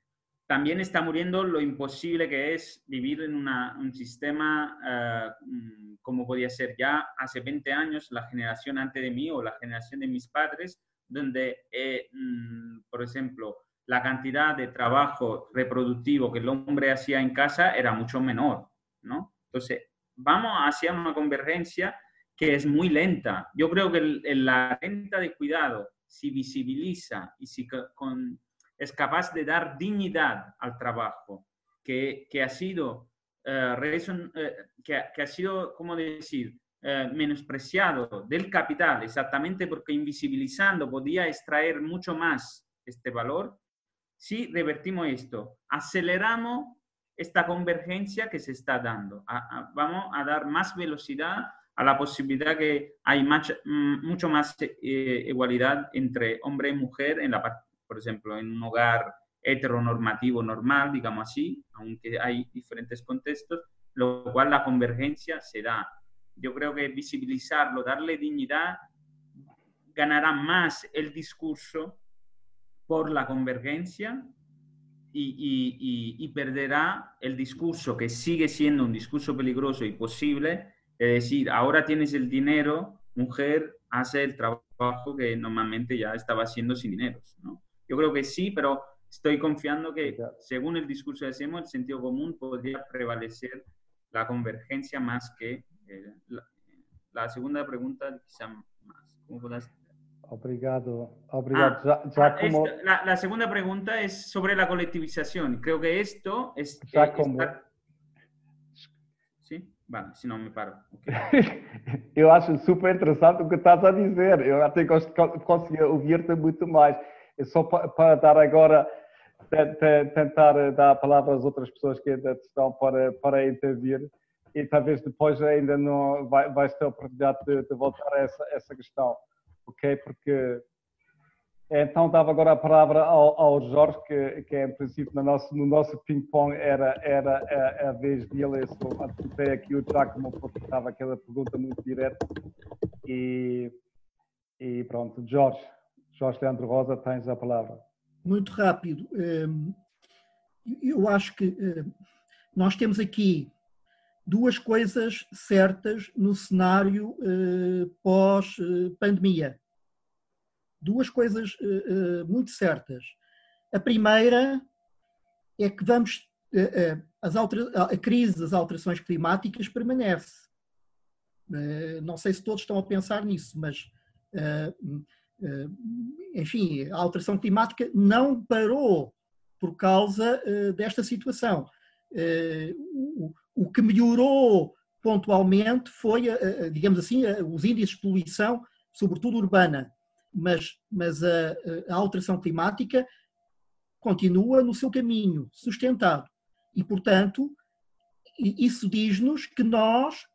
también está muriendo lo imposible que es vivir en un sistema uh, como podía ser ya hace 20 años la generación antes de mí o la generación de mis padres, donde, eh, mm, por ejemplo, la cantidad de trabajo reproductivo que el hombre hacía en casa era mucho menor, ¿no? Entonces, vamos hacia una convergencia que es muy lenta. Yo creo que la renta de cuidado, si visibiliza y si con, es capaz de dar dignidad al trabajo, que, que ha sido, uh, reason, uh, que, ha sido, ¿cómo decir?, uh, menospreciado del capital, exactamente porque invisibilizando podía extraer mucho más este valor, si revertimos esto, aceleramos esta convergencia que se está dando, vamos a dar más velocidad a la posibilidad que hay much, mm, mucho más eh, igualdad entre hombre y mujer en la por ejemplo, en un hogar heteronormativo normal, digamos así, aunque hay diferentes contextos, lo cual la convergencia se da. Yo creo que visibilizarlo, darle dignidad, ganará más el discurso por la convergencia y, y, y, perderá el discurso que sigue siendo un discurso peligroso y posible, es decir, ahora tienes el dinero, mujer, hace el trabajo que normalmente ya estaba haciendo sin dinero, ¿no? Yo creo que sí, pero estoy confiando que según el discurso de hacemos, el sentido común podría prevalecer la convergencia más que eh, la, la, segunda pregunta, quizá más. ¿Cómo puedas? Obrigado. Obrigado. Ah, ya, ya ah, como... esta, la, la, segunda pregunta es sobre la colectivización. Creo que esto es... Ya eh, como... Está... Sí? Vale, se não me paro. Okay. eu acho super interessante o que estás a dizer. Eu até consegui ouvir-te muito mais. Só para dar agora, tentar dar a palavra às outras pessoas que ainda estão para, para intervir e talvez depois ainda não vai, vais ter a oportunidade de, de voltar a essa, essa questão, ok? Porque então dava agora a palavra ao, ao Jorge, que, que em princípio no nosso, no nosso ping-pong era, era a, a, vez dele. Eu só aqui o Giacomo porque estava aquela pergunta muito direta. E, e pronto, Jorge. Jorge Leandro Rosa, tens a palavra. Muito rápido. Hum, eu acho que hum, nós temos aqui duas coisas certas no cenário hum, pós-pandemia. Duas coisas muito certas. A primeira é que vamos. As a crise das alterações climáticas permanece. Não sei se todos estão a pensar nisso, mas enfim, a alteração climática não parou por causa eh, desta situação. Eh, o que melhorou pontualmente foi, digamos assim, os índices de poluição, sobretudo urbana, mas, mas a, a alteração climática continua no seu caminho, sustentado. E, portanto, isso diz-nos que nós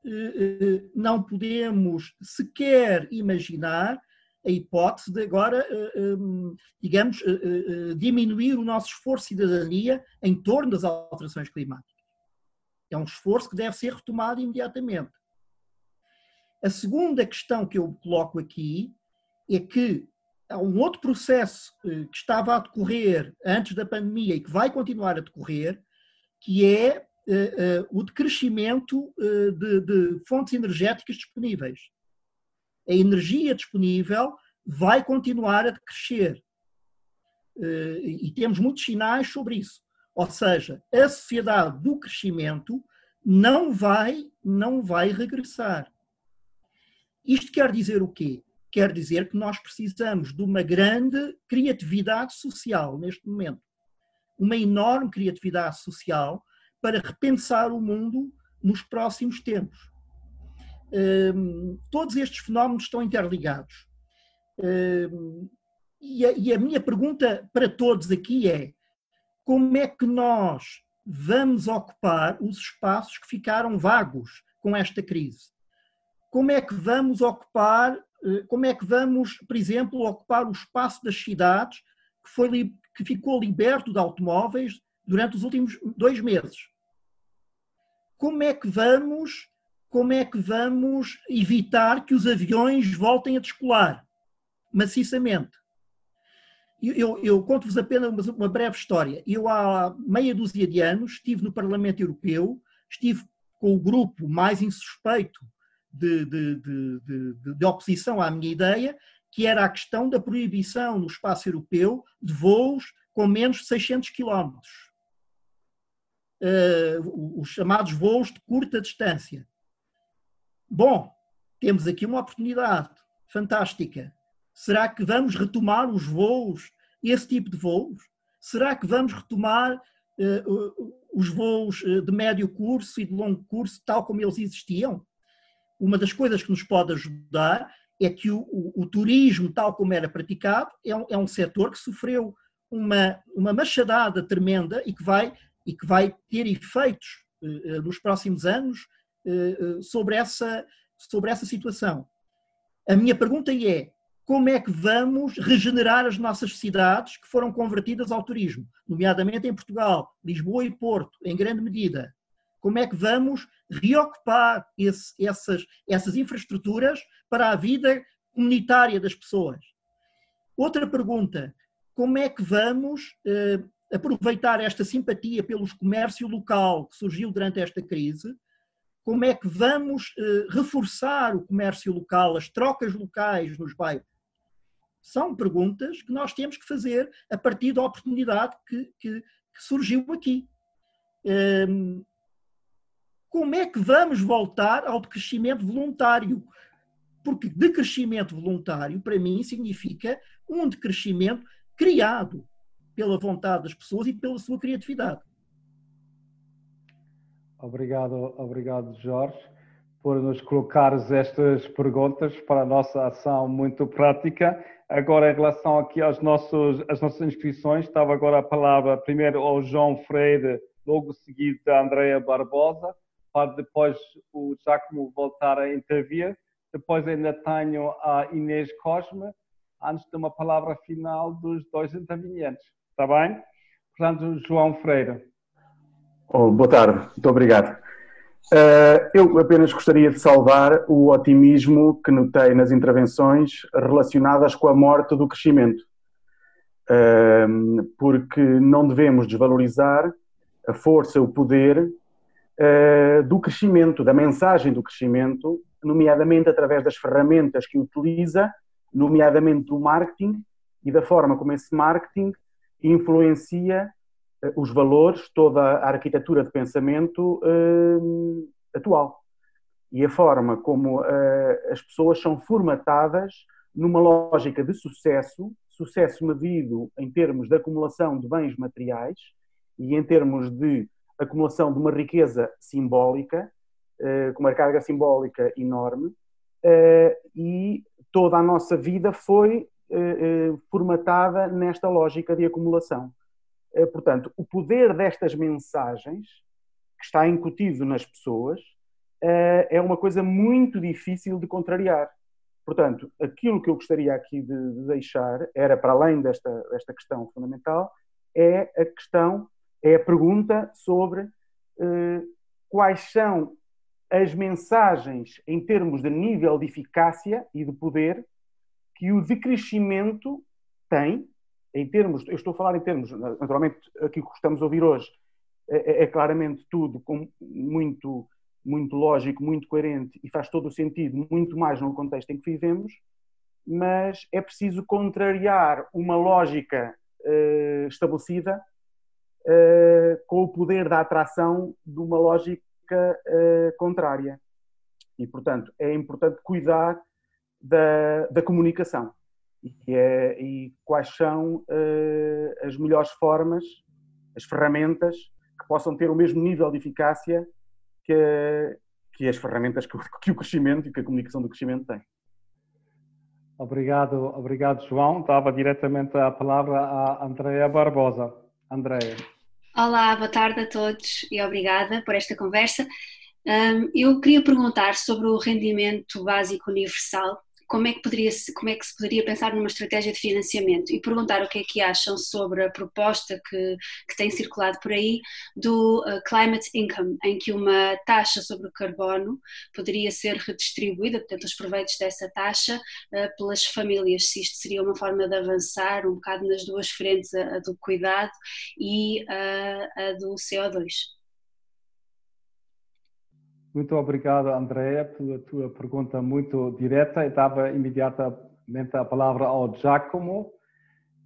não podemos sequer imaginar a hipótese de agora, eh, ehm, digamos, eh, eh, diminuir o nosso esforço de cidadania em torno das alterações climáticas. É um esforço que deve ser retomado imediatamente. A segunda questão que eu coloco aqui é que há um outro processo que estava a decorrer antes da pandemia e que vai continuar a decorrer, que é o decrescimento de, de fontes energéticas disponíveis a energia disponível vai continuar a crescer. Eh, e temos muitos sinais sobre isso. Ou seja, a sociedade do crescimento não vai, não vai regressar. Isto quer dizer o quê? Quer dizer que nós precisamos de uma grande criatividade social neste momento. uma enorme criatividade social para repensar o mundo nos próximos tempos. Um, todos estes fenómenos estão interligados. Um, e, a, e a minha pergunta para todos aqui é: como é que nós vamos ocupar os espaços que ficaram vagos com esta crise? Como é que vamos ocupar, eh, como é que vamos, por exemplo, ocupar o espaço das cidades que, foi, que ficou liberto de automóveis durante os últimos dois meses? Como é que vamos, como é que vamos evitar que os aviões voltem a descolar maciçamente? Eu, eu conto-vos apenas uma breve história. Eu, há meia dúzia de anos, estive no Parlamento Europeu, estive com o grupo mais insuspeito de, de, de, de, oposição à minha ideia, que era a questão da proibição no espaço europeu de voos com menos de 600 quilómetros. Uh, os chamados voos de curta distância. Bom, temos aqui uma oportunidade fantástica. Será que vamos retomar os voos, esse tipo de voos? Será que vamos retomar uh, os voos eh, de médio curso e de longo curso tal como eles existiam? Uma das coisas que nos pode ajudar é que o, o, o turismo, tal como era praticado, é um, é um setor que sofreu uma, uma machadada tremenda e que vai, e que vai ter efeitos uh, nos próximos anos sobre, essa, sobre essa situação. A minha pergunta é: como é que vamos regenerar as nossas cidades que foram convertidas ao turismo, nomeadamente em Portugal, Lisboa e Porto, em grande medida. Como é que vamos reocupar esse, essas, essas infraestruturas para a vida comunitária das pessoas? Outra pergunta: como é que vamos eh, aproveitar esta simpatia pelos comércio local que surgiu durante esta crise? Como é que vamos eh, reforçar o comércio local, as trocas locais nos bairros? São perguntas que nós temos que fazer a partir da oportunidade que, que, que surgiu aqui. Um, como é que vamos voltar ao decrescimento voluntário? Porque decrescimento voluntário, para mim, significa um decrescimento criado pela vontade das pessoas e pela sua criatividade. Obrigado, obrigado Jorge, por nos colocares estas perguntas para a nossa ação muito prática. Agora, em relação aqui aos nossos, às nossas inscrições, estava agora a palavra primeiro ao João Freire, logo seguido da Andrea Barbosa, para depois o Giacomo voltar a intervir. Depois ainda tenho a Inês Cosme, antes de uma palavra final dos dois intervenientes. Está bem? Portanto, João Freire. Oh, boa tarde, muito obrigado. Uh, eu apenas gostaria de salvar o otimismo que notei nas intervenções relacionadas com a morte do crescimento, uh, porque não devemos desvalorizar a força, o poder uh, do crescimento, da mensagem do crescimento, nomeadamente através das ferramentas que utiliza, nomeadamente do marketing e da forma como esse marketing influencia os valores, toda a arquitetura de pensamento uh, atual. E a forma como uh, as pessoas são formatadas numa lógica de sucesso, sucesso medido em termos de acumulação de bens materiais e em termos de acumulação de uma riqueza simbólica, com uma carga simbólica enorme, e toda a nossa vida foi formatada nesta lógica de acumulação. Eh, portanto, o poder destas mensagens que está incutido nas pessoas eh, é uma coisa muito difícil de contrariar. Portanto, aquilo que eu gostaria aqui de deixar era, para além desta, desta questão fundamental, é a questão, é a pergunta sobre eh, quais são as mensagens em termos de nível de eficácia e de poder que o decrescimento tem em termos, eu estou a falar em termos, naturalmente, aquilo que estamos a ouvir hoje é, é, é claramente tudo com muito, muito lógico, muito coerente e faz todo o sentido, muito mais no contexto em que vivemos, mas é preciso contrariar uma lógica uh, estabelecida uh, com o poder da atração de uma lógica uh, contrária. E, portanto, é importante cuidar da, da comunicação e, é, e quais são uh, as melhores formas as ferramentas que possam ter o mesmo nível de eficácia que, que as ferramentas que, que o crescimento e que a comunicação do crescimento tem. Obrigado, obrigado João. Dava diretamente a palavra à Andrea Barbosa. Andrea. Olá, boa tarde a todos e obrigada por esta conversa. Eu queria perguntar sobre o rendimento básico universal como é que poderia como é que se poderia pensar numa estratégia de financiamento e perguntar o que é que acham sobre a proposta que, que tem circulado por aí do uh, climate income, em que uma taxa sobre o carbono poderia ser redistribuída, portanto os proveitos dessa taxa uh, pelas famílias, se isto seria uma forma de avançar um bocado nas duas frentes, a, a do cuidado e a, a do CO2. Muito obrigado, Andréa, pela tua pergunta muito direta. Eu dava imediatamente a palavra ao Giacomo,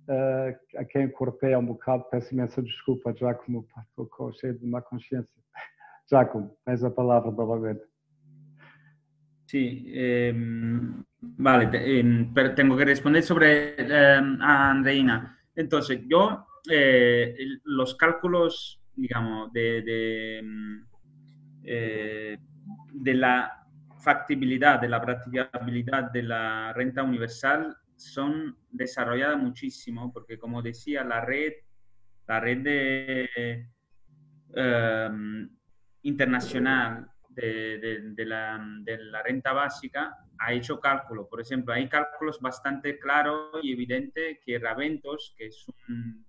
eh, a quem cortei um bocado. Peço imensa desculpa, Giacomo, estou cheio de má consciência. Giacomo, tens a palavra novamente. Sí, eh, vale, eh, pero tengo que responder sobre eh, a Andreina. Entonces, yo, eh, los cálculos, digamos, de, de eh, de la factibilidad, de la practicabilidad de la renta universal son desarrolladas muchísimo, porque como decía, la red, la red de, em, internacional de, la, de, la, renta básica ha hecho cálculo. Por ejemplo, hay cálculos bastante claros y evidentes que Raventos, que es un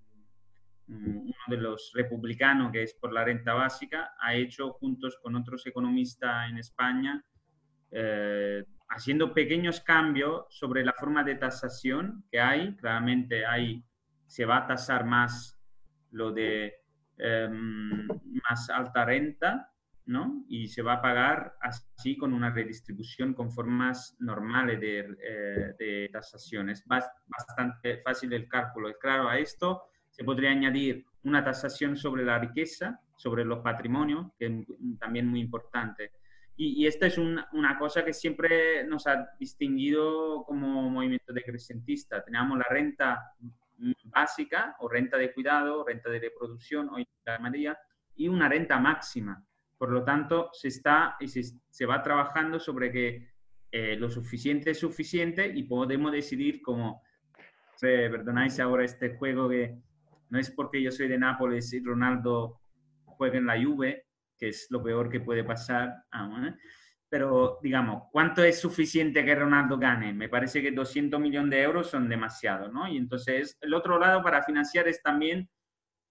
uno de los republicanos, que es por la renta básica, ha hecho juntos con otros economistas en España, eh, haciendo pequeños cambios sobre la forma de tasación que hay. Claramente hay, se va a tasar más lo de em, más alta renta, ¿no? Y se va a pagar así con una redistribución con formas normales de, eh, de tasación. Es bastante fácil el cálculo. Es claro, a esto se podría añadir una tasación sobre la riqueza, sobre los patrimonios, que es también muy importante. Y, esta es una, cosa que siempre nos ha distinguido como movimiento decrecentista. Teníamos la renta básica o renta de cuidado, renta de reproducción, hoy llamaría, y una renta máxima. Por lo tanto, se, está, y se, va trabajando sobre que eh, lo suficiente es suficiente y podemos decidir cómo, perdonáis ahora este juego que no es porque yo soy de Nápoles y Ronaldo juegue en la Juve, que es lo peor que puede pasar. ¿eh? Pero, digamos, ¿cuánto es suficiente que Ronaldo gane? Me parece que 200 millones de euros son demasiado, ¿no? Y entonces, el otro lado para financiar es también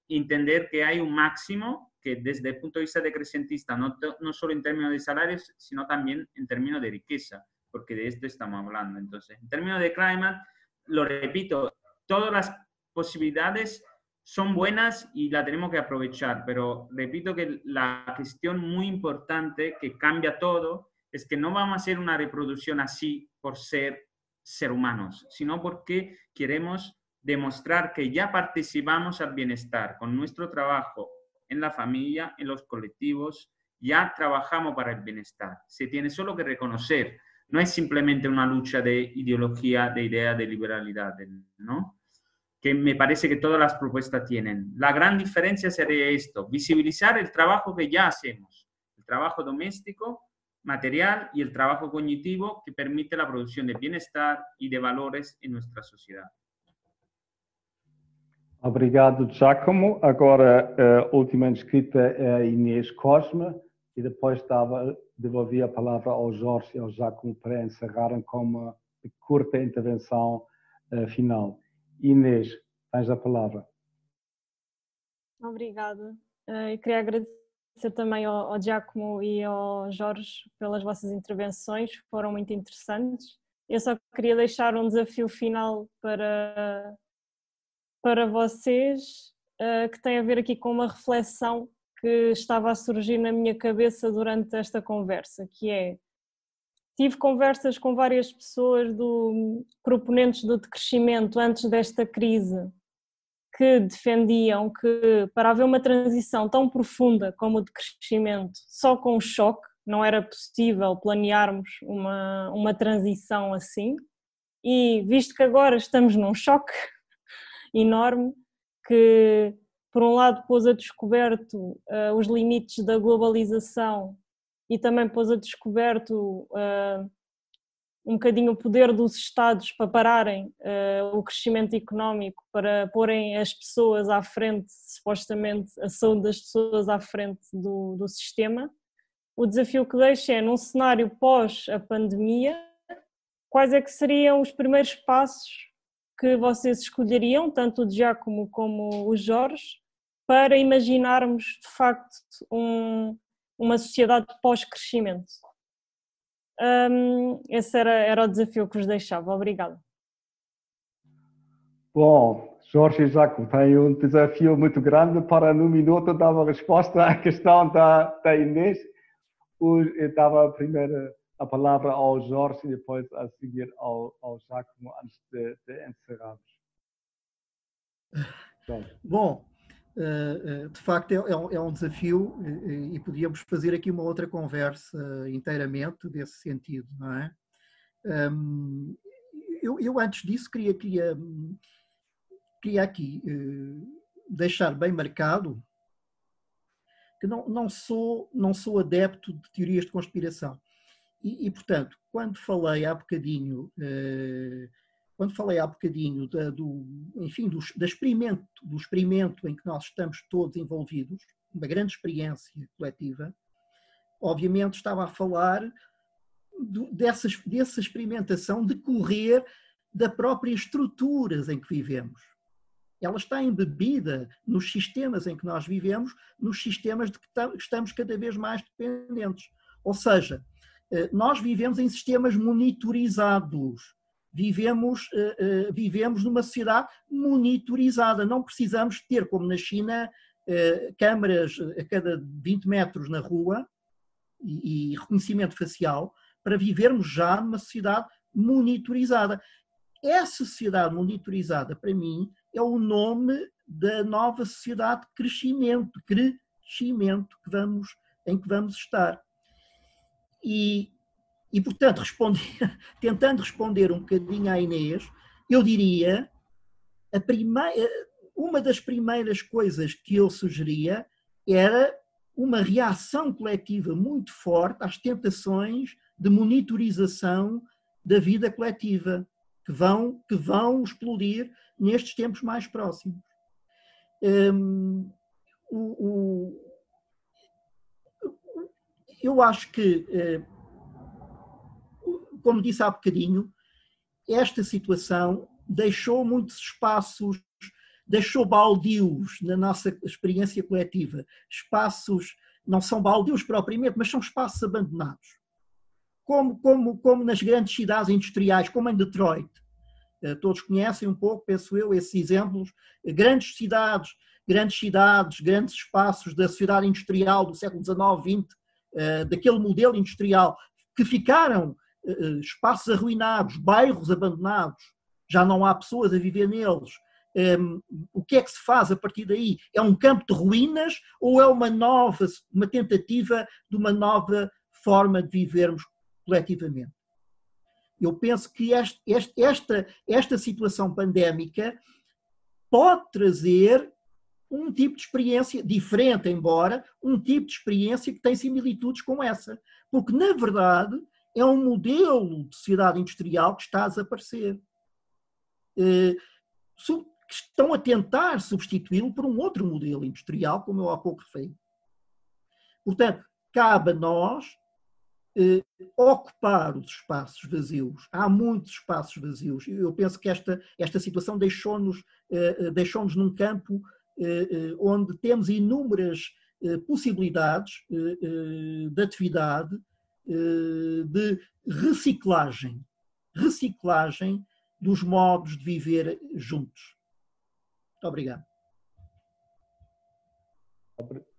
entender que hay un máximo que desde el punto de vista decrecentista, no, no solo en términos de salarios, sino también en términos de riqueza, porque de esto estamos hablando. Entonces, en términos de climate, lo repito, todas las posibilidades son buenas y la tenemos que aprovechar, pero repito que la cuestión muy importante que cambia todo es que no vamos a hacer una reproducción así por ser ser humanos, sino porque queremos demostrar que ya participamos al bienestar con nuestro trabajo en la familia, en los colectivos, ya trabajamos para el bienestar. Se tiene solo que reconocer, no es simplemente una lucha de ideología, de idea de liberalidad, ¿no? Que me parece que todas las propuestas tienen. La gran diferencia sería esto, visibilizar el trabajo que ya hacemos, el trabajo doméstico, material y el trabajo cognitivo que permite la producción de bienestar y de valores en nuestra sociedad. Obrigado, Giacomo. Agora, a última inscrita é a Inês Cosme e depois dava, devolvi a palavra ao Jorge e ao Giacomo para encerrarem com uma curta intervenção uh, final. Inês, tens a palavra. Obrigada. Eh, eu queria agradecer também ao, ao Giacomo e ao Jorge pelas vossas intervenções, foram muito interessantes. Eu só queria deixar um desafio final para, para vocês, eh, que tem a ver aqui com uma reflexão que estava a surgir na minha cabeça durante esta conversa, que é tive conversas com várias pessoas do proponentes do decrescimento antes desta crise que defendiam que para haver uma transição tão profunda como o decrescimento, só com o choque, não era possível planearmos uma, uma transição assim. E visto que agora estamos num choque enorme, que por um lado, pôs a descoberto uh, os limites da globalização e também pôs a descoberto uh, um bocadinho o poder dos Estados para pararem uh, o crescimento económico, para porem as pessoas à frente, supostamente a saúde das pessoas à frente do, do sistema. O desafio que deixa é, num cenário pós a pandemia, quais é que seriam os primeiros passos que vocês escolheriam, tanto o Giacomo como o Jorge, para imaginarmos de facto um, uma sociedade pós-crescimento? Um, esse era, era o desafio que vos deixava. Obrigada. Bom, Jorge e Jaco têm um desafio muito grande para no minuto dar uma resposta à questão da, da Inês. Eu dava primeiro a palavra ao Jorge e depois a seguir ao, ao Jacomo antes de, de encerrarmos. Bom, de facto é, é, é um desafio e podíamos fazer aqui uma outra conversa inteiramente desse sentido, não é? Eu, eu antes disso queria, queria, queria aqui eh, deixar bem marcado que não, não, sou, não sou adepto de teorias de conspiração. E, e portanto, quando falei há bocadinho quando falei há bocadinho da, do, enfim, do, da experimento, do experimento em que nós estamos todos envolvidos, uma grande experiência coletiva, obviamente estava a falar do, dessa, dessa experimentação decorrer da própria estruturas em que vivemos. Ela está embebida nos sistemas em que nós vivemos, nos sistemas de que estamos cada vez mais dependentes. Ou seja, eh, nós vivemos em sistemas monitorizados vivemos, uh, uh, vivemos numa sociedade monitorizada. Não precisamos ter, como na China, uh, câmaras a cada 20 metros na rua e, e, reconhecimento facial para vivermos já numa sociedade monitorizada. Essa sociedade monitorizada, para mim, é o nome da nova sociedade de crescimento, crescimento que vamos, em que vamos estar. E e, portanto, respondi, tentando responder um bocadinho à Inês, eu diria, a primeira, uma das primeiras coisas que eu sugeria era uma reação coletiva muito forte às tentações de monitorização da vida coletiva que vão, que vão explodir nestes tempos mais próximos. Um, o, o, eu acho que uh, como disse há bocadinho, esta situação deixou muitos espaços, deixou baldios na nossa experiência coletiva. Espaços, não são baldios propriamente, mas são espaços abandonados. Como, como, como nas grandes cidades industriais, como em Detroit. Eh, todos conhecem um pouco, penso eu, esses exemplos. Grandes cidades, grandes cidades, grandes espaços da sociedade industrial do século XIX, XX, eh, daquele modelo industrial, que ficaram espaços arruinados, bairros abandonados, já não há pessoas a viver neles. Um, ehm, o que é que se faz a partir daí? É um campo de ruínas ou é uma nova, uma tentativa de uma nova forma de vivermos coletivamente? Eu penso que este, este, esta, esta situação pandémica pode trazer um tipo de experiência diferente, embora um tipo de experiência que tem similitudes com essa. Porque, na verdade, é um modelo de sociedade industrial que está a desaparecer. Eh, que estão a tentar substituí-lo por um outro modelo industrial, como eu há pouco referi. Portanto, cabe a nós eh, ocupar os espaços vazios. Há muitos espaços vazios. Eu penso que esta, esta situação deixou-nos eh, deixou num campo onde temos inúmeras possibilidades de atividade eh, de reciclagem, reciclagem dos modos de viver juntos. Muito obrigado.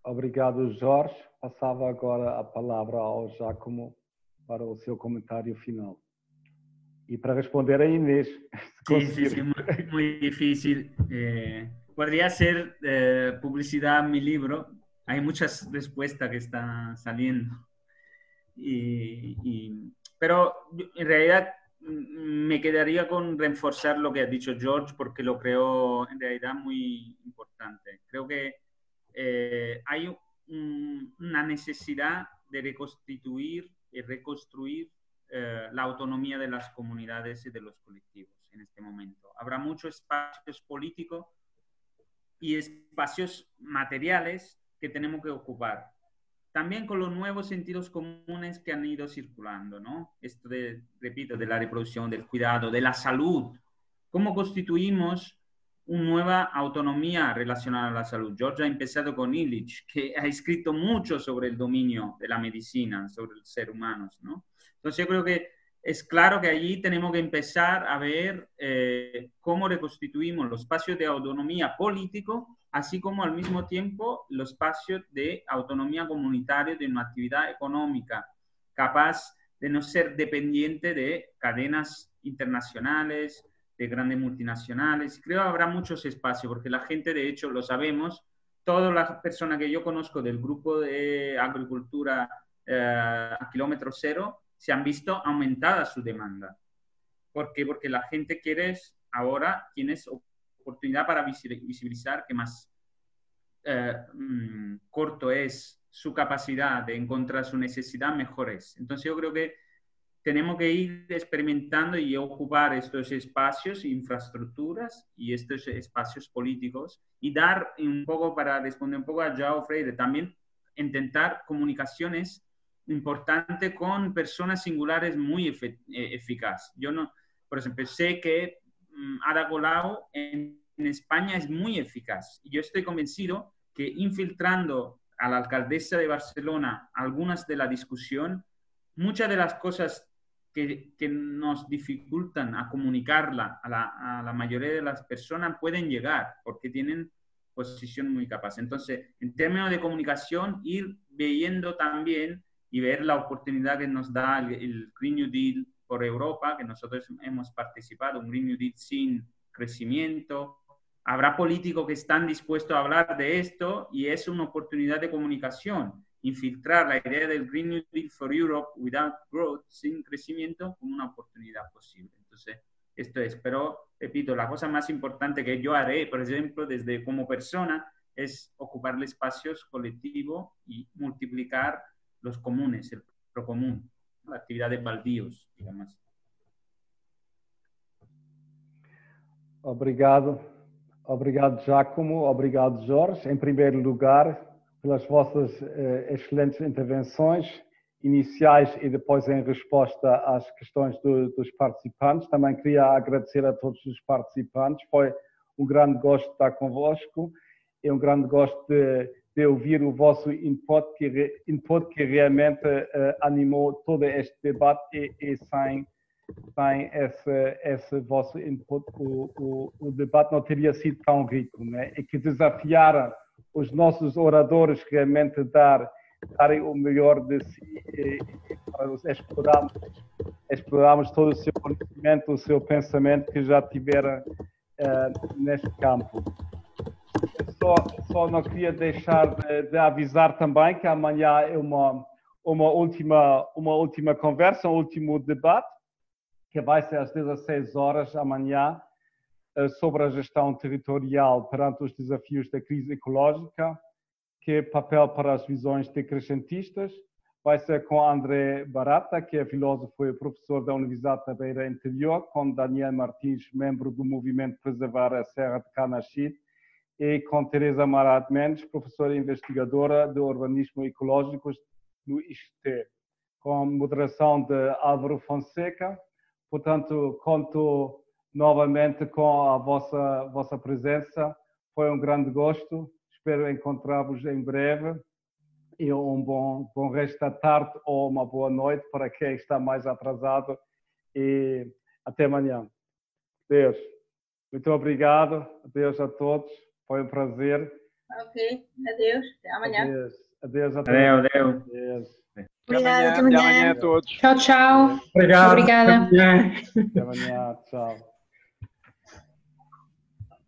Obrigado, Jorge. Passava agora a palavra ao Giacomo para o seu comentário final. E para responder a Inês. Sí, sí, muy, muy difícil. Eh, podría ser eh, publicidad mi libro. Hay muchas respuestas que están saliendo. Y, pero en realidad me quedaría con reforzar lo que ha dicho George porque lo creo en realidad muy importante. Creo que eh, hay un, una necesidad de reconstituir y reconstruir eh, la autonomía de las comunidades y de los colectivos en este momento. Habrá muchos espacios políticos y espacios materiales que tenemos que ocupar. También con los nuevos sentidos comunes que han ido circulando, ¿no? Esto de, repito, de la reproducción, del cuidado, de la salud. ¿Cómo constituimos una nueva autonomía relacionada a la salud? George ha empezado con Illich, que ha escrito mucho sobre el dominio de la medicina, sobre el ser humano, ¿no? Entonces yo creo que es claro que allí tenemos que empezar a ver eh, cómo reconstituimos los espacios de autonomía político, así como al mismo tiempo los espacios de autonomía comunitaria de una actividad económica capaz de no ser dependiente de cadenas internacionales, de grandes multinacionales. Creo que habrá muchos espacios, porque la gente, de hecho, lo sabemos, todas las personas que yo conozco del grupo de agricultura eh, a kilómetro cero, se han visto aumentada su demanda. ¿Por qué? Porque la gente quiere ahora, tienes oportunidad para visibilizar que más eh, mm, corto es su capacidad de encontrar su necesidad, mejor es. Entonces yo creo que tenemos que ir experimentando y ocupar estos espacios, infraestructuras y estos espacios políticos y dar un poco, para responder un poco a Joao Freire, también intentar comunicaciones importante con personas singulares muy eh, eficaz. Yo no, por ejemplo, sé que Ada Colau en, en, España es muy eficaz. Y yo estoy convencido que infiltrando a la alcaldesa de Barcelona algunas de la discusión, muchas de las cosas que, que nos dificultan a comunicarla a la, a la, mayoría de las personas pueden llegar porque tienen posición muy capaz. Entonces, en términos de comunicación, ir viendo también y ver la oportunidad que nos da el, Green New Deal por Europa, que nosotros hemos participado, un Green New Deal sin crecimiento. Habrá políticos que están dispuestos a hablar de esto y es una oportunidad de comunicación, infiltrar la idea del Green New Deal for Europe without growth, sin crecimiento, como una oportunidad posible. Entonces, esto es, pero repito, la cosa más importante que yo haré, por ejemplo, desde como persona, es ocupar espacios colectivos y multiplicar los comunes, el procomún, la actividad de baldíos, digamos. Obrigado. Obrigado, Giacomo. Obrigado, Jorge. Em primeiro lugar, pelas vossas eh, excelentes intervenções iniciais e depois em resposta às questões do, dos participantes. Também queria agradecer a todos os participantes. Foi um grande gosto estar convosco. É um grande gosto de de ouvir o vosso input que, input que realmente uh, animou todo este debate e, e sem, sem esse, esse vosso input o, o, o, debate não teria sido tão rico. Né? E que desafiaram os nossos oradores realmente dar darem o melhor de si e, e para explorarmos, explorarmos todo o seu conhecimento, o seu pensamento que já tiveram uh, neste campo. Só, só não queria deixar de, de, avisar também que amanhã é uma, uma, última, uma última conversa, um último debate, que vai ser às 16 horas amanhã, eh, sobre a gestão territorial perante os desafios da crise ecológica, que é papel para as visões decrescentistas. Vai ser com André Barata, que é filósofo e professor da Universidade da Beira Interior, com Daniel Martins, membro do movimento Preservar a Serra de Canachite, e com Teresa Marat Mendes, professora investigadora de urbanismo ecológico no IST, com moderação de Álvaro Fonseca. Portanto, conto novamente com a vossa, vossa presença. Foi um grande gosto. Espero encontrar-vos em breve. E um bom, bom resto da tarde ou uma boa noite para quem está mais atrasado. E até amanhã. Deus. Muito obrigado. Adeus a todos. Foi um prazer. Ok, adeus. Até amanhã. Adeus. Adeus. Até adeus. adeus. adeus. Obrigada, até amanhã. Até amanhã a todos. Tchau, tchau. Obrigado. Obrigada. Até amanhã. Até amanhã. Tchau.